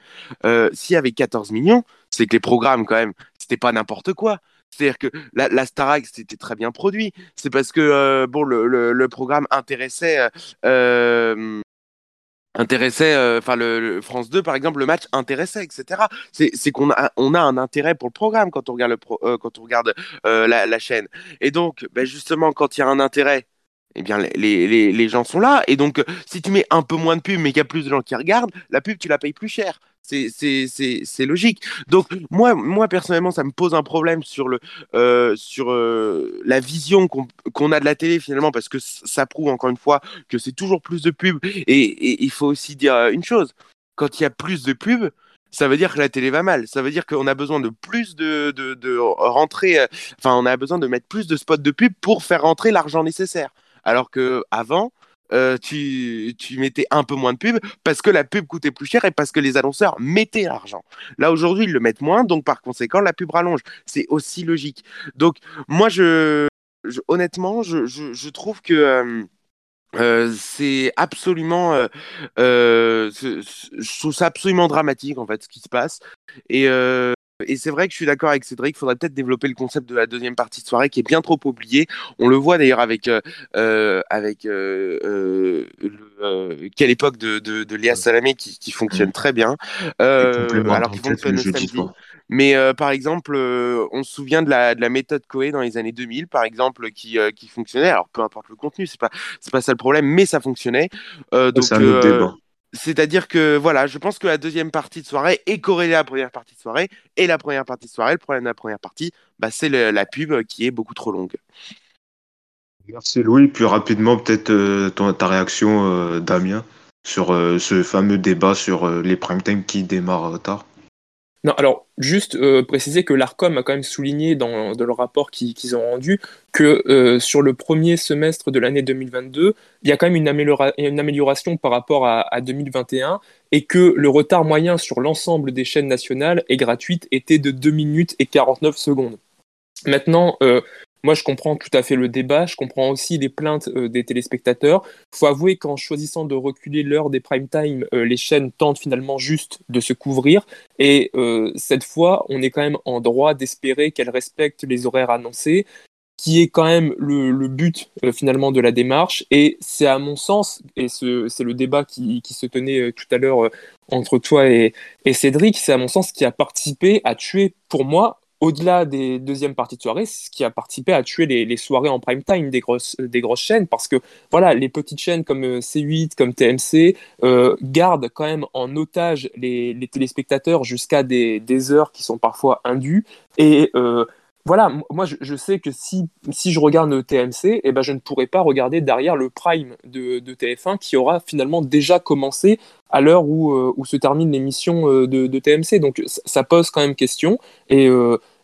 Euh, S'il y avait 14 millions, c'est que les programmes, quand même, c'était pas n'importe quoi. C'est-à-dire que la, la Starac, c'était très bien produit. C'est parce que euh, bon, le programme intéressait, intéressait, euh, enfin le, France 2 par exemple, le match intéressait, etc. C'est qu'on a, on a un intérêt pour le programme quand on regarde, pro- euh, quand on regarde euh, la, la chaîne. Et donc, ben justement, quand il y a un intérêt, eh bien, les, les, les- gens sont là. Et donc, si tu mets un peu moins de pub, mais qu'il y a plus de gens qui regardent, la pub, tu la payes plus cher. C'est logique. Donc, moi, moi, personnellement, ça me pose un problème sur, euh, euh, la vision qu'on a de la télé, finalement, parce que ça prouve, encore une fois, que c'est toujours plus de pubs. Et, il faut aussi dire euh, une chose. Quand il y a plus de pubs, ça veut dire que la télé va mal. Ça veut dire qu'on a besoin de plus de, de, rentrer, enfin, on a besoin de mettre plus de spots de pub pour faire rentrer l'argent nécessaire. Alors que avant, euh, tu, tu mettais un peu moins de pub parce que la pub coûtait plus cher et parce que les annonceurs mettaient l'argent. Là, aujourd'hui, ils le mettent moins, donc par conséquent, la pub rallonge. C'est aussi logique. Donc, moi, je, honnêtement, je, je, trouve que. euh, euh, c'est absolument, je trouve ça absolument dramatique en fait ce qui se passe. Et, et c'est vrai que je suis d'accord avec Cédric. Il faudrait peut-être développer le concept de la deuxième partie de soirée qui est bien trop oublié. On le voit d'ailleurs avec euh, euh, avec euh, euh, le, quelle époque de, de, de Léa Salamé qui, qui fonctionne très bien. Alors qu'il d'enquête fonctionne le samedi. Mais euh, par exemple, euh, on se souvient de la, de la méthode Coé dans les années 2000, par exemple, qui, euh, qui fonctionnait. Alors peu importe le contenu, c'est pas c'est pas ça le problème, mais ça fonctionnait. Donc C'est un autre débat. C'est-à-dire que voilà, je pense que la deuxième partie de soirée est corrélée à la première partie de soirée, et la première partie de soirée, le problème de la première partie, bah, c'est la pub qui est beaucoup trop longue. Merci Louis. Plus rapidement, peut-être ta réaction, Damien, sur ce fameux débat sur les prime time qui démarrent tard. Non, alors juste euh, préciser que l'ARCOM a quand même souligné dans, le rapport qu'ils ont rendu que euh, sur le premier semestre de l'année 2022, il y a quand même une, amélioration par rapport à, 2021 et que le retard moyen sur l'ensemble des chaînes nationales et gratuites était de 2 minutes et 49 secondes. Maintenant, euh, moi, je comprends tout à fait le débat, je comprends aussi les plaintes euh, des téléspectateurs. Il faut avouer qu'en choisissant de reculer l'heure des prime time, euh, les chaînes tentent finalement juste de se couvrir. Et euh, cette fois, on est quand même en droit d'espérer qu'elles respectent les horaires annoncés, qui est quand même le, but finalement de la démarche. Et c'est à mon sens, et c'est le débat qui, se tenait tout à l'heure entre toi et, et Cédric, c'est à mon sens qui a participé à tuer pour moi au-delà des deuxièmes parties de soirée, ce qui a participé à tuer les, soirées en prime time des grosses, des grosses chaînes, parce que voilà, les petites chaînes comme euh, C8, comme TMC, euh, gardent quand même en otage les, téléspectateurs jusqu'à des, heures qui sont parfois indues. Et euh, voilà, moi je, sais que si, je regarde TMC, eh ben, je ne pourrais pas regarder derrière le prime de, TF1 qui aura finalement déjà commencé à l'heure où, où se termine l'émission de, de, TMC. Donc ça pose quand même question. Et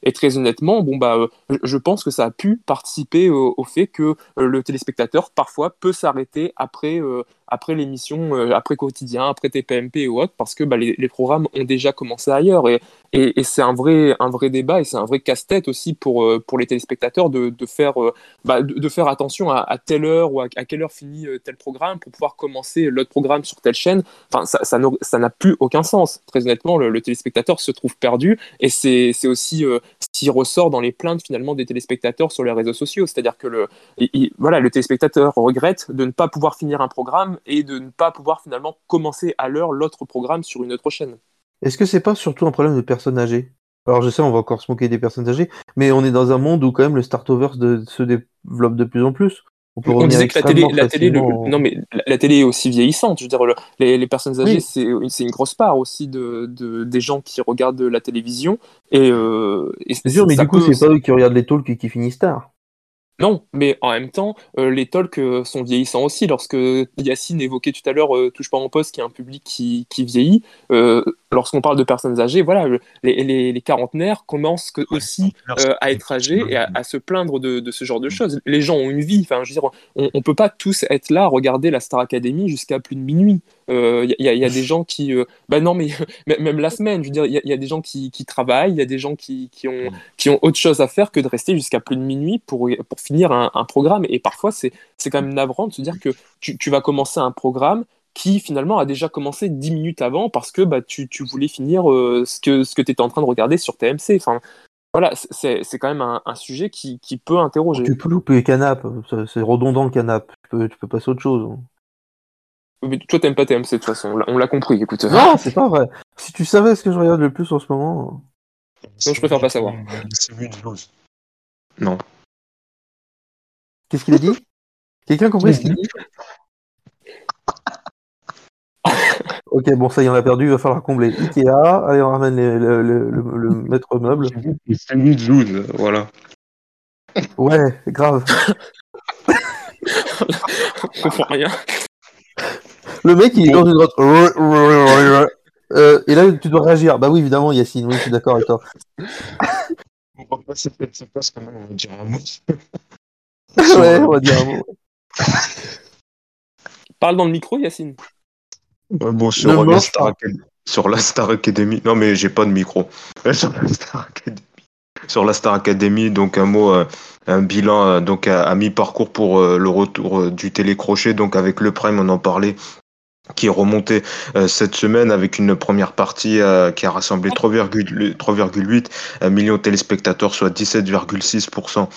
et très honnêtement, bon bah, euh, je pense que ça a pu participer au, fait que euh, le téléspectateur parfois peut s'arrêter après euh, après l'émission, après quotidien, après TPMP ou autre, parce que bah, les, programmes ont déjà commencé ailleurs. Et, c'est un vrai, un vrai débat et c'est un vrai casse-tête aussi pour, pour les téléspectateurs de, faire, bah, de, faire attention à, telle heure ou à, quelle heure finit tel programme pour pouvoir commencer l'autre programme sur telle chaîne. Enfin, ça, ça n'a plus aucun sens. Très honnêtement, le, téléspectateur se trouve perdu et c'est aussi ce qui ressort dans les plaintes finalement des téléspectateurs sur les réseaux sociaux. C'est-à-dire que le, voilà, le téléspectateur regrette de ne pas pouvoir finir un programme et de ne pas pouvoir finalement commencer à l'heure l'autre programme sur une autre chaîne. Est-ce que c'est pas surtout un problème de personnes âgées? Alors je sais, on va encore se moquer des personnes âgées, mais on est dans un monde où quand même le Startover se développe de plus en plus. On, disait que la télé, la télé non mais la, télé est aussi vieillissante. Je veux dire, les, personnes âgées, c'est une grosse part aussi de, des gens qui regardent la télévision. Et, euh, c'est sûr, mais du coup, c'est pas eux qui regardent les talks qui finissent tard. Non, mais en même temps, euh, les talks euh, sont vieillissants aussi. Lorsque Yacine évoquait tout à l'heure euh, Touche pas mon poste, qui est un public qui, qui vieillit, lorsqu'on parle de personnes âgées, voilà, les, les, les quarantenaires commencent aussi à être âgés et à, se plaindre de, de, ce genre de choses. Les gens ont une vie. Enfin, je veux dire, on, on peut pas tous être là, regarder la Star Academy jusqu'à plus de minuit. Il euh, y, y, a des gens qui. Euh, bah non, mais même la semaine, je veux dire, il y, a des gens qui, qui travaillent, il y a des gens qui, qui, ont, qui ont autre chose à faire que de rester jusqu'à plus de minuit pour, pour finir un, un programme. Et parfois, c'est quand même navrant de se dire que tu, tu vas commencer un programme qui finalement a déjà commencé dix minutes avant parce que bah, tu, tu voulais finir euh, ce que, ce que tu étais en train de regarder sur TMC. Enfin, voilà, c'est quand même un, un sujet qui, qui, peut interroger. Tu peux louper canap, c'est redondant le canap, tu peux, tu peux passer à autre chose. Mais toi, t'aimes pas TMC de toute façon, on l'a compris, écoute. Non, c'est pas vrai. Si tu savais ce que je regarde le plus en ce moment. Non, je préfère pas savoir. Non. Qu'est-ce qu'il a dit? Quelqu'un a compris ce qu'il dit? Ok, bon, ça y est, on a perdu, il va falloir combler Ikea. Allez, on ramène le, le, maître meuble. C'est une voilà. Ouais, grave. on comprend rien. Le mec, il est dans une grotte. Euh, et là, tu dois réagir. Bah oui, évidemment, Yacine, oui, je suis d'accord avec toi. On va passer cette place quand même, on va dire un mot. ouais, on va dire un mot. Parle dans le micro, Yacine. bon, sur la, Star Academy, sur la Star Academy. Non, mais j'ai pas de micro. Sur la Star Academy. Sur la Star Academy, donc un mot, euh, un bilan euh, donc à, à mi-parcours pour le retour du télécrochet. Donc avec le Prime, on en parlait qui est remonté euh, cette semaine avec une première partie euh, qui a rassemblé 3,8 euh, millions de téléspectateurs, soit 17,6%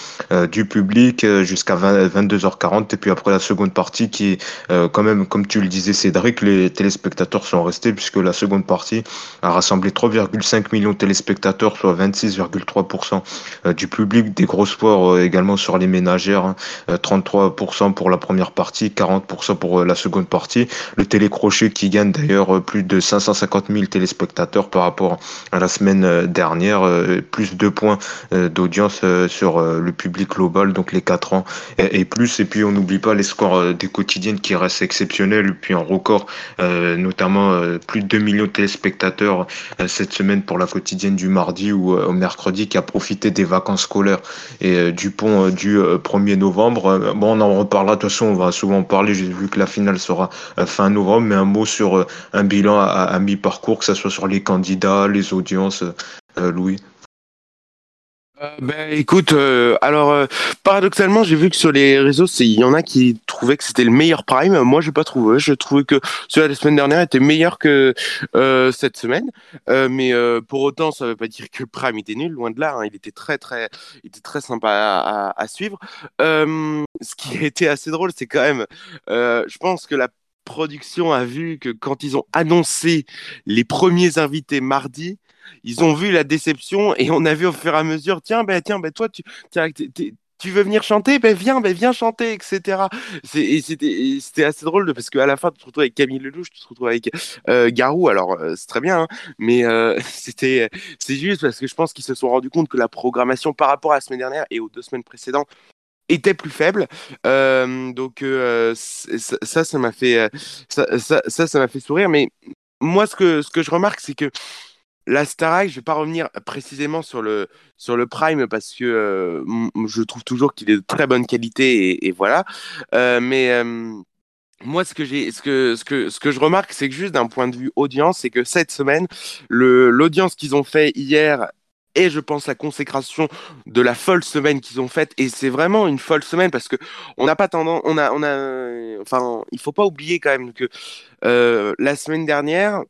du public jusqu'à 22h40. Et puis après la seconde partie qui, quand même, comme tu le disais Cédric, les téléspectateurs sont restés puisque la seconde partie a rassemblé 3,5 millions de téléspectateurs, soit 26,3% du public. Des gros sports également sur les ménagères, 33% hein, pour la première partie, 40% pour la seconde partie. Télécrochet qui gagne d'ailleurs plus de 550 000 téléspectateurs par rapport à la semaine dernière, plus de points d'audience sur le public global, donc les 4 ans et, plus. Et puis on n'oublie pas les scores des quotidiennes qui restent exceptionnels, puis un record, notamment plus de 2 millions de téléspectateurs cette semaine pour la quotidienne du mardi ou au mercredi qui a profité des vacances scolaires et du pont du 1er novembre. Bon, on en reparlera, de toute façon, on va souvent parler, j'ai vu que la finale sera fin novembre, mais un mot sur un bilan à, mi-parcours, que ce soit sur les candidats, les audiences, Louis. Euh, ben écoute, euh, alors euh, paradoxalement, j'ai vu que sur les réseaux, il y en a qui trouvaient que c'était le meilleur prime. Moi, j'ai pas trouvé. Je trouvais que celui de la semaine dernière était meilleur que cette semaine. mais pour autant, ça veut pas dire que le prime était nul. Loin de là, hein. il était très très, il était très sympa à, à suivre. ce qui était assez drôle, c'est quand même, je pense que la production a vu que quand ils ont annoncé les premiers invités mardi, ils ont vu la déception et on a vu au fur et à mesure, tiens, ben, tiens, ben, toi, tu, tu veux venir chanter? Ben viens, ben viens chanter, etc. C'était assez drôle parce qu'à la fin, tu te retrouves avec Camille Lelouch, tu te retrouves avec euh, Garou. Alors, euh, c'est très bien, hein, mais euh, c'était c'est juste parce que je pense qu'ils se sont rendus compte que la programmation par rapport à la semaine dernière et aux deux semaines précédentes était plus faible. donc ça, ça m'a fait ça, ça, ça m'a fait sourire. Mais moi, ce que je remarque, c'est que la Starac, je vais pas revenir précisément sur le, sur le Prime parce que euh, je trouve toujours qu'il est de très bonne qualité et, voilà. Euh, mais euh, moi, ce que, j'ai, ce, que, ce, que, ce que je remarque, c'est que juste d'un point de vue audience, c'est que cette semaine, l'audience qu'ils ont fait hier et je pense la consécration de la folle semaine qu'ils ont faite. Et c'est vraiment une folle semaine parce que on n'a pas tendance on a enfin il faut pas oublier quand même que la semaine dernière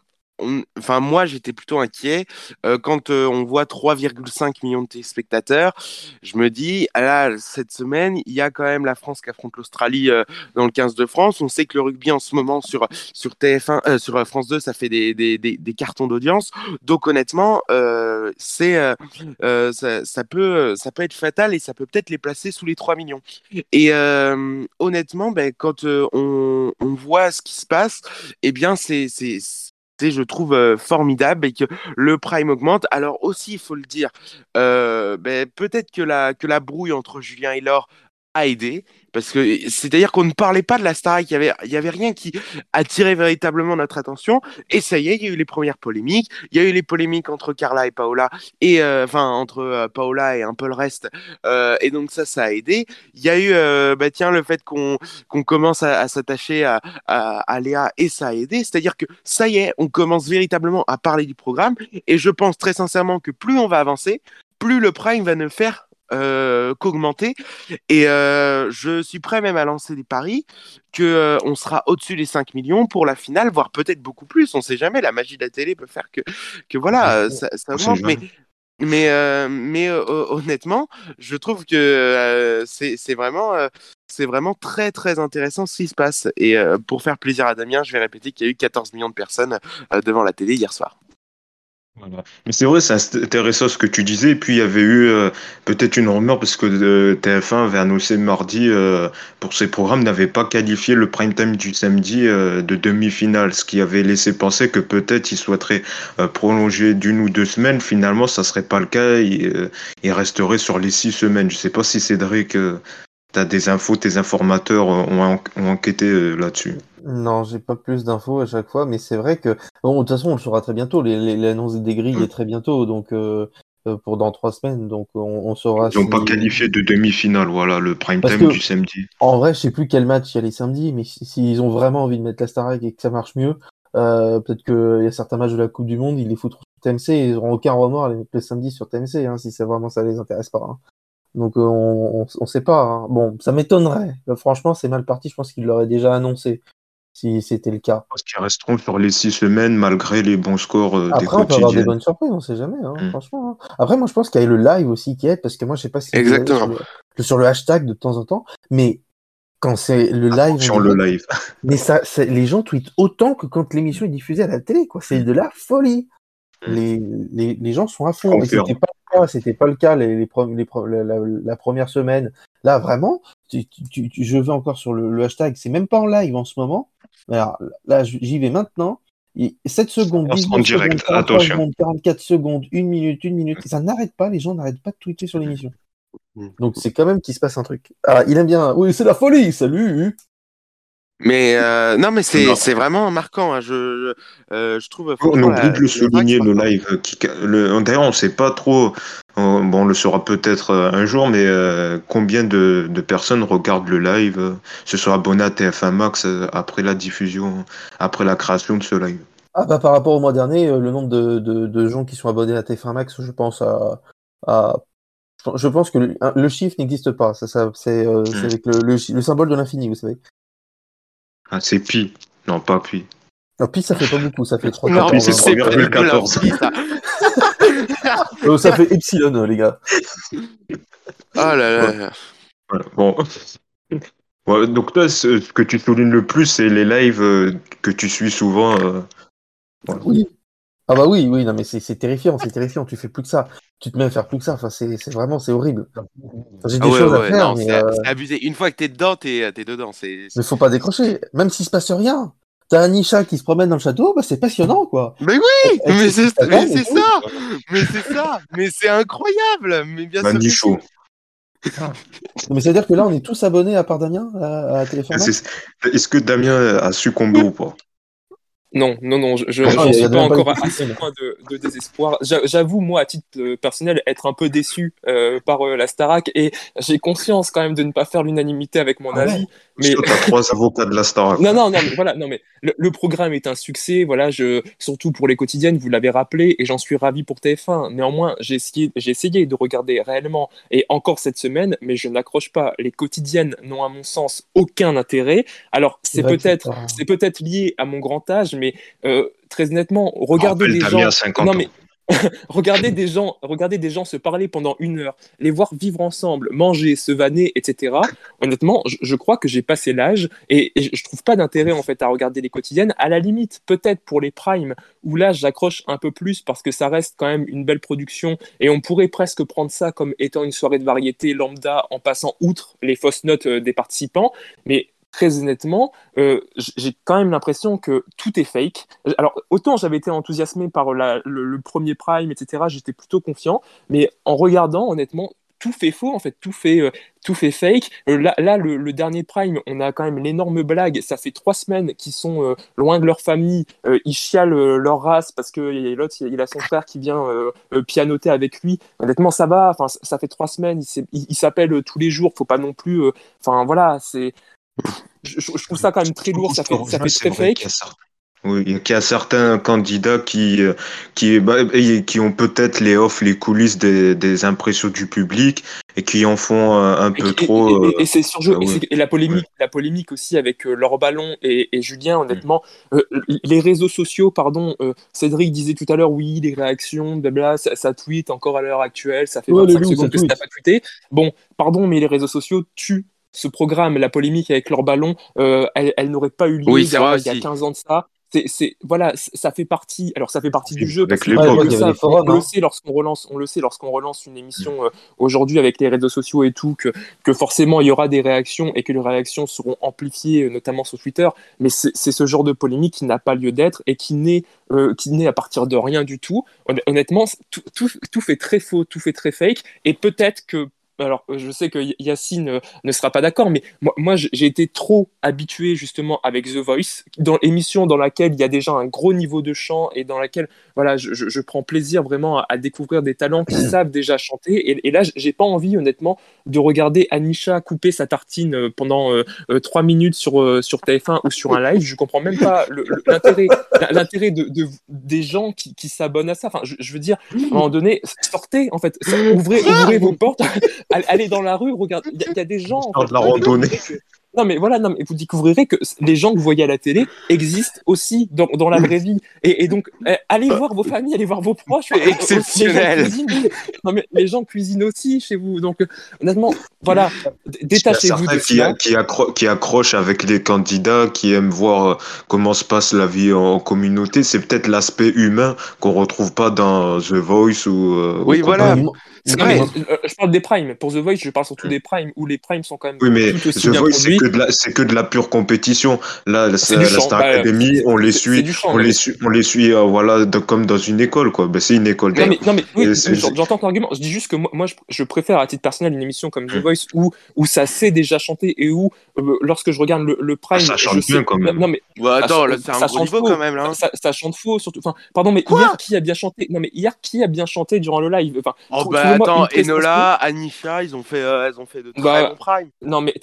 enfin moi j'étais plutôt inquiet euh, quand euh, on voit 3,5 millions de téléspectateurs. Je me dis là cette semaine il y a quand même la France qui affronte l'Australie euh, dans le 15 de France. On sait que le rugby en ce moment sur sur TF1 sur France 2 ça fait des, des, des, cartons d'audience. Donc honnêtement c'est ça, ça, peut ça peut être fatal et ça peut peut-être les placer sous les 3 millions. Et honnêtement ben, quand on, on voit ce qui se passe, eh bien c'est je trouve euh, formidable et que le prime augmente. Alors aussi, il faut le dire, euh, ben, peut-être que la, que la brouille entre Julien et Laure a aidé. Parce que c'est-à-dire qu'on ne parlait pas de la Star, il y avait, il y avait rien qui attirait véritablement notre attention. Et ça y est, il y a eu les premières polémiques. Il y a eu les polémiques entre Carla et Paola, et euh, enfin entre euh, Paola et un peu le reste. Euh, et donc ça, ça a aidé. Il y a eu, bah tiens, le fait qu'on qu'on commence à, s'attacher à, à, à, Léa, et ça a aidé. C'est-à-dire que ça y est, on commence véritablement à parler du programme. Et je pense très sincèrement que plus on va avancer, plus le Prime va ne faire qu'augmenter. Et euh, je suis prêt même à lancer des paris que euh, on sera au-dessus des 5 millions pour la finale, voire peut-être beaucoup plus. On sait jamais. La magie de la télé peut faire que, que voilà, ça, ça augmente. Mais, mais, mais honnêtement, je trouve que c'est vraiment, c'est vraiment très très intéressant ce qui se passe. Et pour faire plaisir à Damien, je vais répéter qu'il y a eu 14 millions de personnes devant la télé hier soir. Mais c'est vrai, c'est intéressant ce que tu disais. Et puis il y avait eu euh, peut-être une rumeur parce que euh, TF1 avait annoncé mardi euh, pour ses programmes n'avait pas qualifié le prime time du samedi de demi-finale, ce qui avait laissé penser que peut-être il souhaiterait prolonger d'une ou deux semaines. Finalement, ça serait pas le cas. Il, il resterait sur les six semaines. Je sais pas si Cédric tu as des infos, tes informateurs ont, ont enquêté là-dessus. Non, j'ai pas plus d'infos à chaque fois, mais c'est vrai que bon, de toute façon, on le saura très bientôt. L'annonce des grilles est très bientôt, donc euh, euh, pour dans trois semaines, donc on, on saura. Ils n'ont pas qualifié de demi-finale, voilà, le prime time du samedi. En vrai, je sais plus quel match il y a les samedis, mais s'ils ont vraiment envie de mettre la Starac et que ça marche mieux, euh, peut-être qu'il y a certains matchs de la Coupe du Monde, ils les foutront sur TMC et ils n'auront aucun remords à les mettre le samedi sur TMC, hein, si c'est vraiment ça les intéresse pas. Hein. Donc on, on, sait pas. Hein. Bon, ça m'étonnerait. Franchement, c'est mal parti. Je pense qu'ils l'auraient déjà annoncé si c'était le cas. Parce qu'ils resteront sur les six semaines malgré les bons scores euh, Après, on peut avoir des bonnes surprises, on sait jamais, hein, mm. franchement. Hein. Après, moi, je pense qu'il y a le live aussi qui aide, parce que moi, je sais pas si Exactement. Sur le, sur le hashtag de temps en temps, mais quand c'est le live. Sur le live. mais ça, les gens tweetent autant que quand l'émission est diffusée à la télé, quoi. C'est de la folie. Mm. Les, les, les, gens sont à fond. Et c'était pas le cas, c'était pas le cas les, les, les la, la, première semaine. Là, vraiment, tu, tu, je vais encore sur le, le hashtag. C'est même pas en live en ce moment Alors, là, j'y vais maintenant. 7 secondes, 10 en direct, secondes, attention. secondes, 44 secondes, 1 minute, 1 minute. Ça n'arrête pas, les gens n'arrêtent pas de tweeter sur l'émission. Mm. Donc c'est quand même qu'il se passe un truc. Ah, il aime bien. Oui, c'est la folie, salut Mais euh, non, mais c'est Non. c'est vraiment marquant. hein. Je, je, euh, je trouve. On oublie de le souligner, le live. Qui, le, D'ailleurs, on ne sait pas trop, euh, bon, on le saura peut-être euh, un jour, mais euh, combien de, de personnes regardent le live, se sont abonnés à TF1 Max après la diffusion, après la création de ce live? Ah bah par rapport au mois dernier, le nombre de, de, de gens qui sont abonnés à TF1 Max, je pense à, à je pense que le, le chiffre n'existe pas. Ça, ça, c'est euh, c'est Mm. avec le, le, chi- le symbole de l'infini, vous savez. Ah, c'est pi. Non, pas pi. Alors, puis ça fait pas beaucoup, ça fait 3 Non, puis mais c'est c'est pas du tout 3,14. l'infini, ça. Euh, ça fait epsilon, les gars. Oh là là. là. Voilà, Bon. Ouais, donc toi, ce que tu soulignes le plus, c'est les lives euh, que tu suis souvent. euh, voilà. Oui. Ah bah oui, oui, non mais c'est c'est terrifiant, c'est terrifiant. Tu fais plus que ça. Tu te mets à faire plus que ça. Enfin, c'est c'est vraiment, c'est horrible. J'ai Ah des ouais, choses à faire, non, mais c'est euh, c'est abusé. Une fois que t'es dedans, t'es t'es dedans. C'est. mais faut pas décrocher. Même s'il se passe rien. T'as un Nisha qui se promène dans le château, bah c'est passionnant, quoi. Mais oui, mais c'est mais c'est ça, mais c'est ça, mais c'est incroyable, mais bien sûr. que Manichot. Mais c'est-à-dire que là, on est tous abonnés à part Damien à, à C'est- Est-ce que Damien a succombé ou pas? Non, non, non, je je- Ah, suis pas encore à ce point de, de désespoir. J'a- J'avoue, moi, à titre euh, personnel, être un peu déçu euh, par euh, la Starac et j'ai conscience quand même de ne pas faire l'unanimité avec mon Ah avis. Mais trois avocats de la Star. non, non, non, mais voilà, non, mais le, le programme est un succès, voilà, je, surtout pour les quotidiennes, vous l'avez rappelé, et j'en suis ravi pour TF1. Néanmoins, j'ai essayé, j'ai essayé de regarder réellement, et encore cette semaine, mais je n'accroche pas. Les quotidiennes n'ont, à mon sens, aucun intérêt. Alors, c'est peut-être, c'est peut-être lié à mon grand âge, mais euh, très honnêtement, Rappelle, des gens. a 50 Non, mais Regardez des gens, regardez des gens se parler pendant une heure, les voir vivre ensemble, manger, se vanner, etc. Honnêtement, je, je crois que j'ai passé l'âge et, et je trouve pas d'intérêt en fait à regarder les quotidiennes. À la limite, peut-être pour les primes où là j'accroche un peu plus parce que ça reste quand même une belle production et on pourrait presque prendre ça comme étant une soirée de variété lambda en passant outre les fausses notes euh, des participants. Mais très honnêtement, euh, j'ai quand même l'impression que tout est fake. Alors, autant j'avais été enthousiasmé par le, premier Prime, etc., j'étais plutôt confiant, mais en regardant, honnêtement, tout fait faux, en fait, tout fait, euh, tout fait fake. Euh, là, là le, dernier Prime, on a quand même l'énorme blague. Ça fait trois semaines qu'ils sont loin de leur famille. Ils chialent leur race parce que l'autre, il il a son frère qui vient pianoter avec lui. Honnêtement, ça va. Enfin, ça- fait trois semaines. S'appellent euh, tous les jours. Faut pas non plus. Enfin, voilà, c'est. Je, trouve ça quand même très lourd. Ça fait, ça fait très fake. Oui, il y a- qu'il y a certains candidats qui, euh, qui, bah, qui ont peut-être les off, les coulisses des, des impressions du public et qui en font un Et- peu et- trop. et, euh, et- et c'est surjoué. ah Et, ouais. c'est- et la polémique, la polémique aussi avec euh, Laure Ballon et, et Julien, honnêtement, euh, les réseaux sociaux, pardon, euh, Cédric disait tout à l'heure, oui, les réactions, blabla, ça, ça tweet encore à l'heure actuelle, ça fait Ouais, les 25 loups, secondes ça que ça n'a pas tweeté. Bon, pardon, mais les réseaux sociaux tuent ce programme. La polémique avec Laure Ballon, euh, elle, elle n'aurait pas eu lieu Oui, il, y a, vrai il y a aussi. 15 ans de ça. C'est, voilà, ça fait partie. Alors, ça fait partie du jeu. Parce que on Ouais, le forums, on hein. sait lorsqu'on relance, on le sait lorsqu'on relance une émission euh, aujourd'hui avec les réseaux sociaux et tout, que, que forcément il y aura des réactions et que les réactions seront amplifiées, euh, notamment sur Twitter. Mais c'est ce genre de polémique qui n'a pas lieu d'être et qui naît, euh, qui naît à partir de rien du tout. Honn- Honnêtement, c'est- tout, tout, tout fait très faux, tout fait très fake. Et peut-être que alors, euh, je sais que Yacine euh, ne sera pas d'accord, mais moi, j'ai été trop habitué justement avec The Voice, dans l'émission dans laquelle il y a déjà un gros niveau de chant et dans laquelle voilà, je, prends plaisir vraiment à, à découvrir des talents qui savent déjà chanter. Et, et là, j'ai pas envie, honnêtement, de regarder Anisha couper sa tartine euh, pendant euh, euh, trois minutes sur, euh, sur TF1 ou sur un live. Je comprends même pas l'intérêt de, de- des gens qui, qui s'abonnent à ça. Enfin, je, je veux dire, à un moment donné, sortez, en fait, ouvrez vos portes, allez allez dans la rue, regardez. Il y, a- y a des gens. en Faire de fait, la randonnée. Non mais voilà, non mais vous découvrirez que les gens que vous voyez à la télé existent aussi dans, dans la vraie vie. Et, et donc, euh, allez voir vos familles, allez voir vos proches. Euh, exceptionnel. Les gens cuisinent, non, mais les gens cuisinent aussi chez vous. Donc, euh, honnêtement, voilà, a détachez-vous certains de qui, ça. qui, accro- qui accrochent avec les candidats, qui aiment voir euh, comment se passe la vie en communauté. C'est peut-être l'aspect humain qu'on retrouve pas dans The Voice ou. euh, Oui, ou voilà. Non, mais, mais- euh, je parle des primes. Pour The Voice, je parle surtout des primes où les primes sont quand même Oui, mais tout aussi The bien Voice, c'est que, de la- c'est que de la pure compétition. Là, la, C'est la Star bah, Academy, on les C'est suit, on les suit, on les suit, euh, voilà, de- comme dans une école, quoi. Ben, c'est une école. Non mais, non mais oui, j'entends ton argument. Je dis juste que moi, moi, je, je préfère à titre personnel une émission comme The Mm. Voice où, où ça sait déjà chanter et où euh, lorsque je regarde le, le prime, Ah, ça chante je sais- bien, quand même. Non mais Bah, attends, Ça là, chante- c'est un ça gros chante niveau faux. quand même, là. hein. ça, ça chante faux surtout. Enfin, pardon, mais hier qui a bien chanté Non mais hier qui a bien chanté durant le live? Enfin, Oh trou- bah attends, Enola, Anisha, ils ont fait, euh, elles ont fait de très Bah, bons primes. Non mais,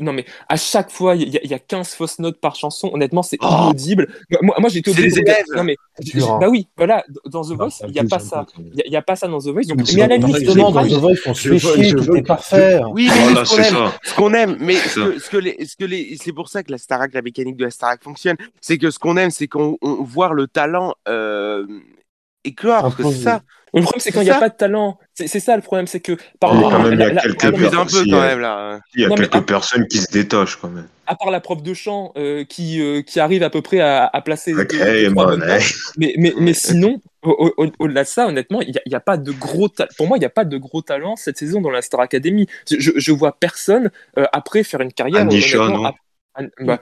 non mais à chaque fois il y, a- il y a 15 fausses notes par chanson. Honnêtement, c'est Oh inaudible. Moi, moi j'ai été C'est obligé les. Non mais hein. bah oui, voilà. Dans The Bah, Voice, il y a pas ça. Il y a- pas ça dans The Voice. Donc, mais à la limite, dans The Voice, on se fait chier, parfait. Oui, mais Voilà, ce qu'on c'est aime, ça. ce qu'on aime, mais C'est ce que, les, ce que les, c'est pour ça que la Starac, la mécanique de la Starac fonctionne, c'est que ce qu'on aime, c'est qu'on on voit le talent euh, éclore, parce que c'est ça. Le problème, c'est quand il n'y a pas de talent. C'est ça le problème, c'est que par quand même, il y a quelques la- Abuse un peu si, quand même là. Il y a Non, mais quelques à- personnes qui se détachent, quand même. à part la prof de chant euh, qui, euh, qui arrive à peu près à, à placer mais, mais, mais sinon, au- au- au-delà de ça, honnêtement, il n'y a, il y a pas de gros ta- pour moi, il n'y a pas de gros talent cette saison dans la Star Academy. Je, je, je vois personne euh, après faire une carrière. Bah,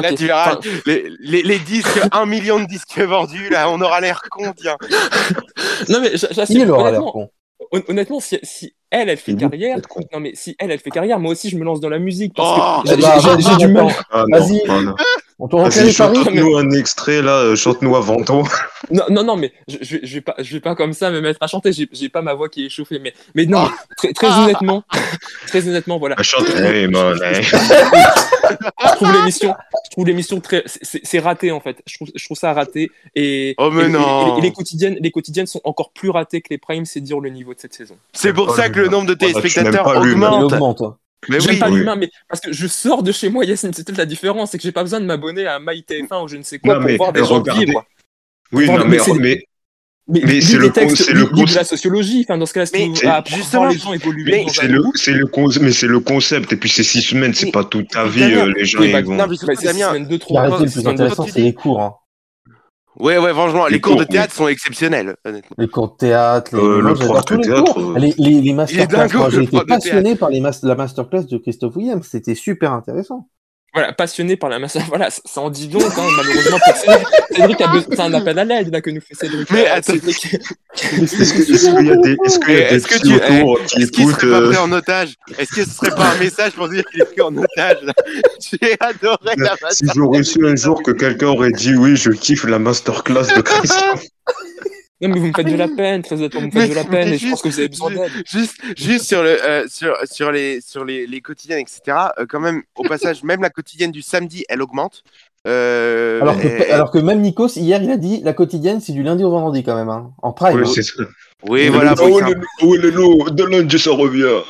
Là, qui- tu verras, les, les, les disques, un million de disques vendus, là, on aura l'air con, tiens. non mais Il aura l'air con. hon- honnêtement, si, si elle, elle fait carrière, non mais si elle, elle fait carrière, moi aussi je me lance dans la musique parce Oh, que j'ai- Bah, j'ai- j'ai vas-y, du mal. attends. Ah, Vas-y. ah, non. On te Vas-y, chante-nous un extrait, là, euh, chante-nous avant ton. Non, non, non, mais je, je, vais- je vais pas, je vais pas comme ça me mettre à chanter. J'ai, j'ai pas ma voix qui est chauffée, mais, mais non, très, très honnêtement, très honnêtement, voilà. Chante, hey, mon. Je trouve l'émission, je trouve l'émission très, c'est- raté en fait. Je trouve, je trouve ça raté et, Oh, mais et- et- non. et les quotidiennes, les quotidiennes sont encore plus ratées que les primes. C'est dire le niveau de cette saison. C'est pour Oh, ça que le nombre de tu n'aimes téléspectateurs augmente. Hein. Mais J'aime oui, pas oui. l'humain, mais parce que je sors de chez moi, Yacine, c'est peut-être la différence, c'est que j'ai pas besoin de m'abonner à MyTF1 ou je ne sais quoi Non, pour mais voir des gens regardez. vivre. Oui, non, mais mais, c'est- mais Mais, c'est le textes, c'est le de la sociologie. Enfin, dans ce cas-là, c'est- justement, les gens évoluer c'est le, c'est le, con- mais c'est le concept. Et puis, c'est six semaines, c'est pas toute ta vie, euh, les gens, bah, non, mais surtout, bah, c'est Damien, le c'est plus intéressant, c'est les cours. Ouais, ouais, franchement, les Les cours de théâtre sont exceptionnels, honnêtement. Les cours de théâtre, les... Euh, le prof de les théâtre, cours. euh, Les, les, les masterclass, moi j'ai été passionné par les mas- la masterclass de Christophe Williams, c'était super intéressant. Voilà, passionné par la masse. Voilà, ça ça en dit donc, hein, malheureusement pour Cédric. Cédric a besoin. C'est un appel à l'aide là que nous fait Cédric. Mais Euh, attends. Cédric- Est-ce qu'il y a des, est-ce qu'il y a Mais des est-ce que petits tu- autour qui Est-ce qu'il écoutent, serait pas euh, pris en otage? Est-ce que ce serait pas un message pour dire qu'il est pris en otage là? J'ai adoré la si j'aurais su un jour que quelqu'un aurait dit oui, je kiffe la masterclass de Christophe. Non, mais vous me faites de la peine, très honnêtement, vous me faites de la peine mais et je pense que vous avez besoin d'aide. Juste, juste sur le, euh, sur, sur les, sur les, les quotidiennes, etc. euh, quand même, au passage, même la quotidienne du samedi, elle augmente. Euh, Alors que, et- alors que même Nikos, hier, il a dit la quotidienne, c'est du lundi au vendredi quand même, hein, en prime. Oui, c'est ça. oui, voilà. Oh, le oh, le loup, de lundi, ça revient.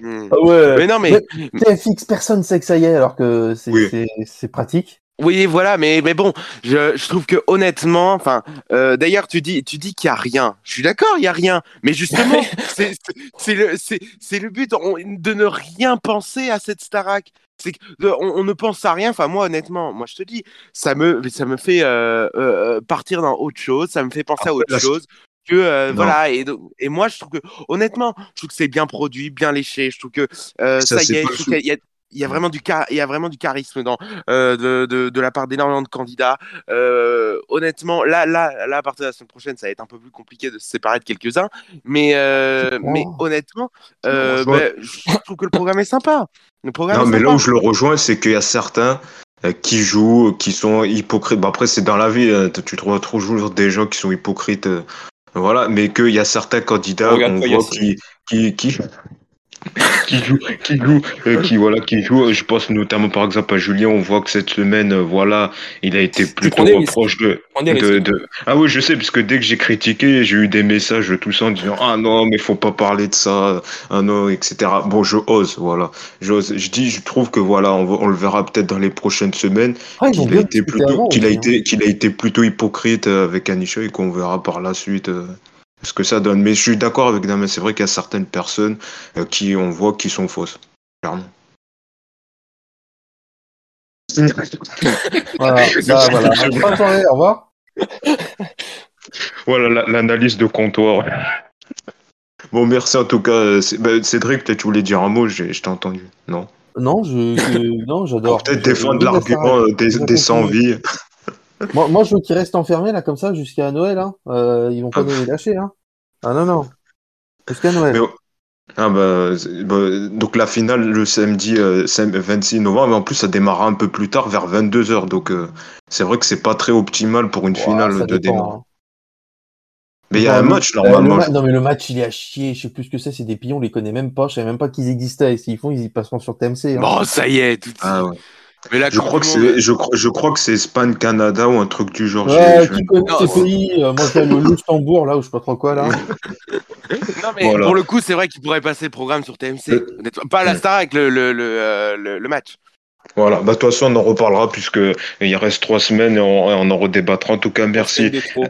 Hmm. Ah ouais. Mais non, mais TFX, personne sait que ça y est, alors que c'est Oui. c'est- c'est pratique. Oui, voilà, mais, mais bon, je, je trouve que honnêtement, enfin, euh, d'ailleurs, tu dis, tu dis qu'il y a rien. Je suis d'accord, il y a rien, mais justement, c'est le, c'est le but on- de ne rien penser à cette Starac. C'est on, on ne pense à rien. Enfin, moi, honnêtement, moi, je te dis, ça me, ça me fait euh, euh, partir dans autre chose. Ça me fait penser à autre chose. Que euh, voilà et, et moi je trouve que honnêtement je trouve que c'est bien produit bien léché je trouve que euh, Ça, y est je trouve qu'il y il y a vraiment du car- il y a vraiment du charisme dans euh, de, de, de la part d'énormément de candidats. Euh, honnêtement, là, là, là, à partir de la semaine prochaine, ça va être un peu plus compliqué de se séparer de quelques-uns. Mais, euh, mais honnêtement, euh, Je ben, je trouve que le programme est sympa. Le programme Non, est mais là où je le rejoins, c'est qu'il y a certains qui jouent, qui sont hypocrites. Bah, après, c'est dans la vie, hein, tu trouves toujours des gens qui sont hypocrites. voilà, mais qu'il y a certains candidats qu'on voit qui, qui, qui, qui jouent, qui jouent, euh, qui, voilà, qui jouent. Je pense notamment par exemple à Julien, on voit que cette semaine, euh, voilà, il a été plutôt reproche de, de, de- Ah oui, je sais, parce que dès que j'ai critiqué, j'ai eu des messages tout ça en disant Ah non, mais faut pas parler de ça, ah non, etc. Bon, je ose, voilà. J'ose. Je dis, je trouve que voilà, on, le verra peut-être dans les prochaines semaines, Ah, qu'il a été plutôt, avant qu'il a aussi, été, qu'il a été plutôt hypocrite euh, avec Anisha et qu'on verra par la suite. euh, ce que ça donne. Mais je suis d'accord avec Damien, c'est vrai qu'il y a certaines personnes euh, qui, on voit, qui sont fausses. Clairement. Voilà, bah, voilà. Bonne soirée, au revoir. Voilà la- l'analyse de comptoir. Bon, merci en tout cas. euh, bah, Cédric, peut-être tu voulais dire un mot, j'ai- je t'ai entendu. Non? Non, je, que- non, j'adore. Peut-être défendre l'argument euh, des, des sans continue. vie. Moi, moi, je veux qu'ils restent enfermés là comme ça jusqu'à Noël. Hein. Euh, ils vont pas Ah. nous les lâcher. Hein. Ah non, non. Jusqu'à Noël. Mais- Ah bah, bah, donc la finale le samedi euh, sam- 26 novembre, mais en plus ça démarra un peu plus tard, vers 22h. Donc euh, c'est vrai que c'est pas très optimal pour une finale ça de dépend, démarrer. hein. Mais il y a un Non, match le- euh, normalement. le ma- non mais le match il est à chier, je sais plus ce que c'est, c'est des pions, on les connaît même pas, je savais même pas qu'ils existaient, et s'ils font ils y passeront sur TMC. Hein. Bon, ça y est, tout de suite. Ah ouais. Mais Je crois que Monde- je crois, je crois que c'est Espagne Canada ou un truc du genre. ouais, qui connaît Non, ces c'est- pays Euh, Moi je vais le Luxembourg là, ou je sais pas trop quoi là. Non, mais Voilà. pour le coup, c'est vrai qu'il pourrait passer le programme sur TMC. Euh, honnêtement. Pas la. Star avec le, le, le, euh, le- le match. Voilà. Bah de toute façon on en reparlera puisque il reste trois semaines et on, on en redébattra. En tout cas merci. Trop.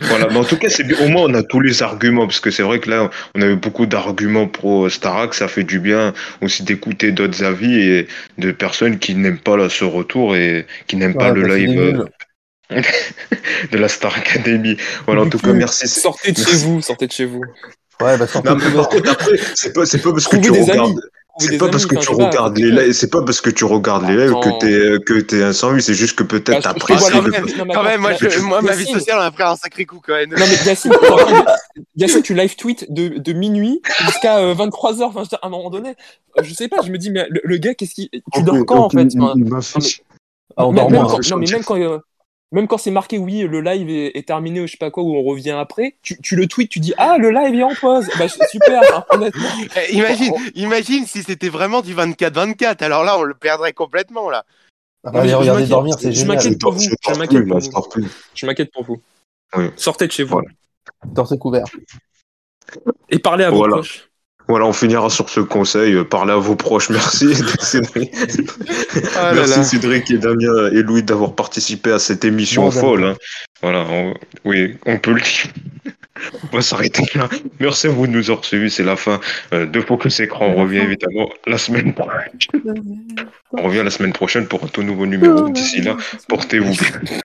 Voilà, mais en tout cas, c'est bien. Au moins, on a tous les arguments, parce que c'est vrai que là, on a eu beaucoup d'arguments pro Starac. Ça fait du bien aussi d'écouter d'autres avis et de personnes qui n'aiment pas là, ce retour et qui n'aiment pas le bah, live euh, de la Star Academy. Voilà, en tout cas, merci. Sortez de chez vous, sortez de chez vous. Ouais, bah sortez Non, mais par contre, après, c'est pas, c'est pas parce que tu des regardes. amis. C'est pas parce que enfin, tu regardes les lives, c'est pas parce que tu regardes les lives que t'es que t'es un 108, c'est juste que Bah, peut-être je t'apprécies quand le- Quand même, moi, là, je- moi ma vie sociale, on a pris un sacré coup quand même. Non mais Yacine, attends, Yacine, tu live tweet de, de minuit jusqu'à 23h. Enfin, je veux dire, à un moment donné, euh, je sais pas, je me dis, mais le, le gars, qu'est-ce qu'il. Tu dors quand en fait? Enfin, Ah, non, mais même quand, euh, même quand c'est marqué, oui, le live est, est terminé ou je sais pas quoi, ou on revient après, tu, tu le tweets, tu dis, ah, le live est en pause. Bah, c'est super, hein, honnêtement. Eh, imagine, imagine si c'était vraiment du 24-24. Alors là, on le perdrait complètement là. Ah, bah, Non, m'inquiète, dormir, c'est je génial. m'inquiète pour vous, Je m'inquiète pour je vous. Je m'inquiète pour vous. Oui. Sortez de chez vous Voilà. Torse couvert. et parlez à vos proches. Voilà, on finira sur ce conseil. euh, Parlez à vos proches. Merci, Cédric. Ah Merci là. Cédric et Damien et Louis d'avoir participé à cette émission Bon, Damien. folle. hein. Voilà, on- oui, on peut le dire. On va s'arrêter là. Merci à vous de nous avoir suivis. C'est la fin euh, de Focus Écran. On revient évidemment la semaine prochaine. On revient la semaine prochaine pour un tout nouveau numéro. D'ici là, portez-vous bien.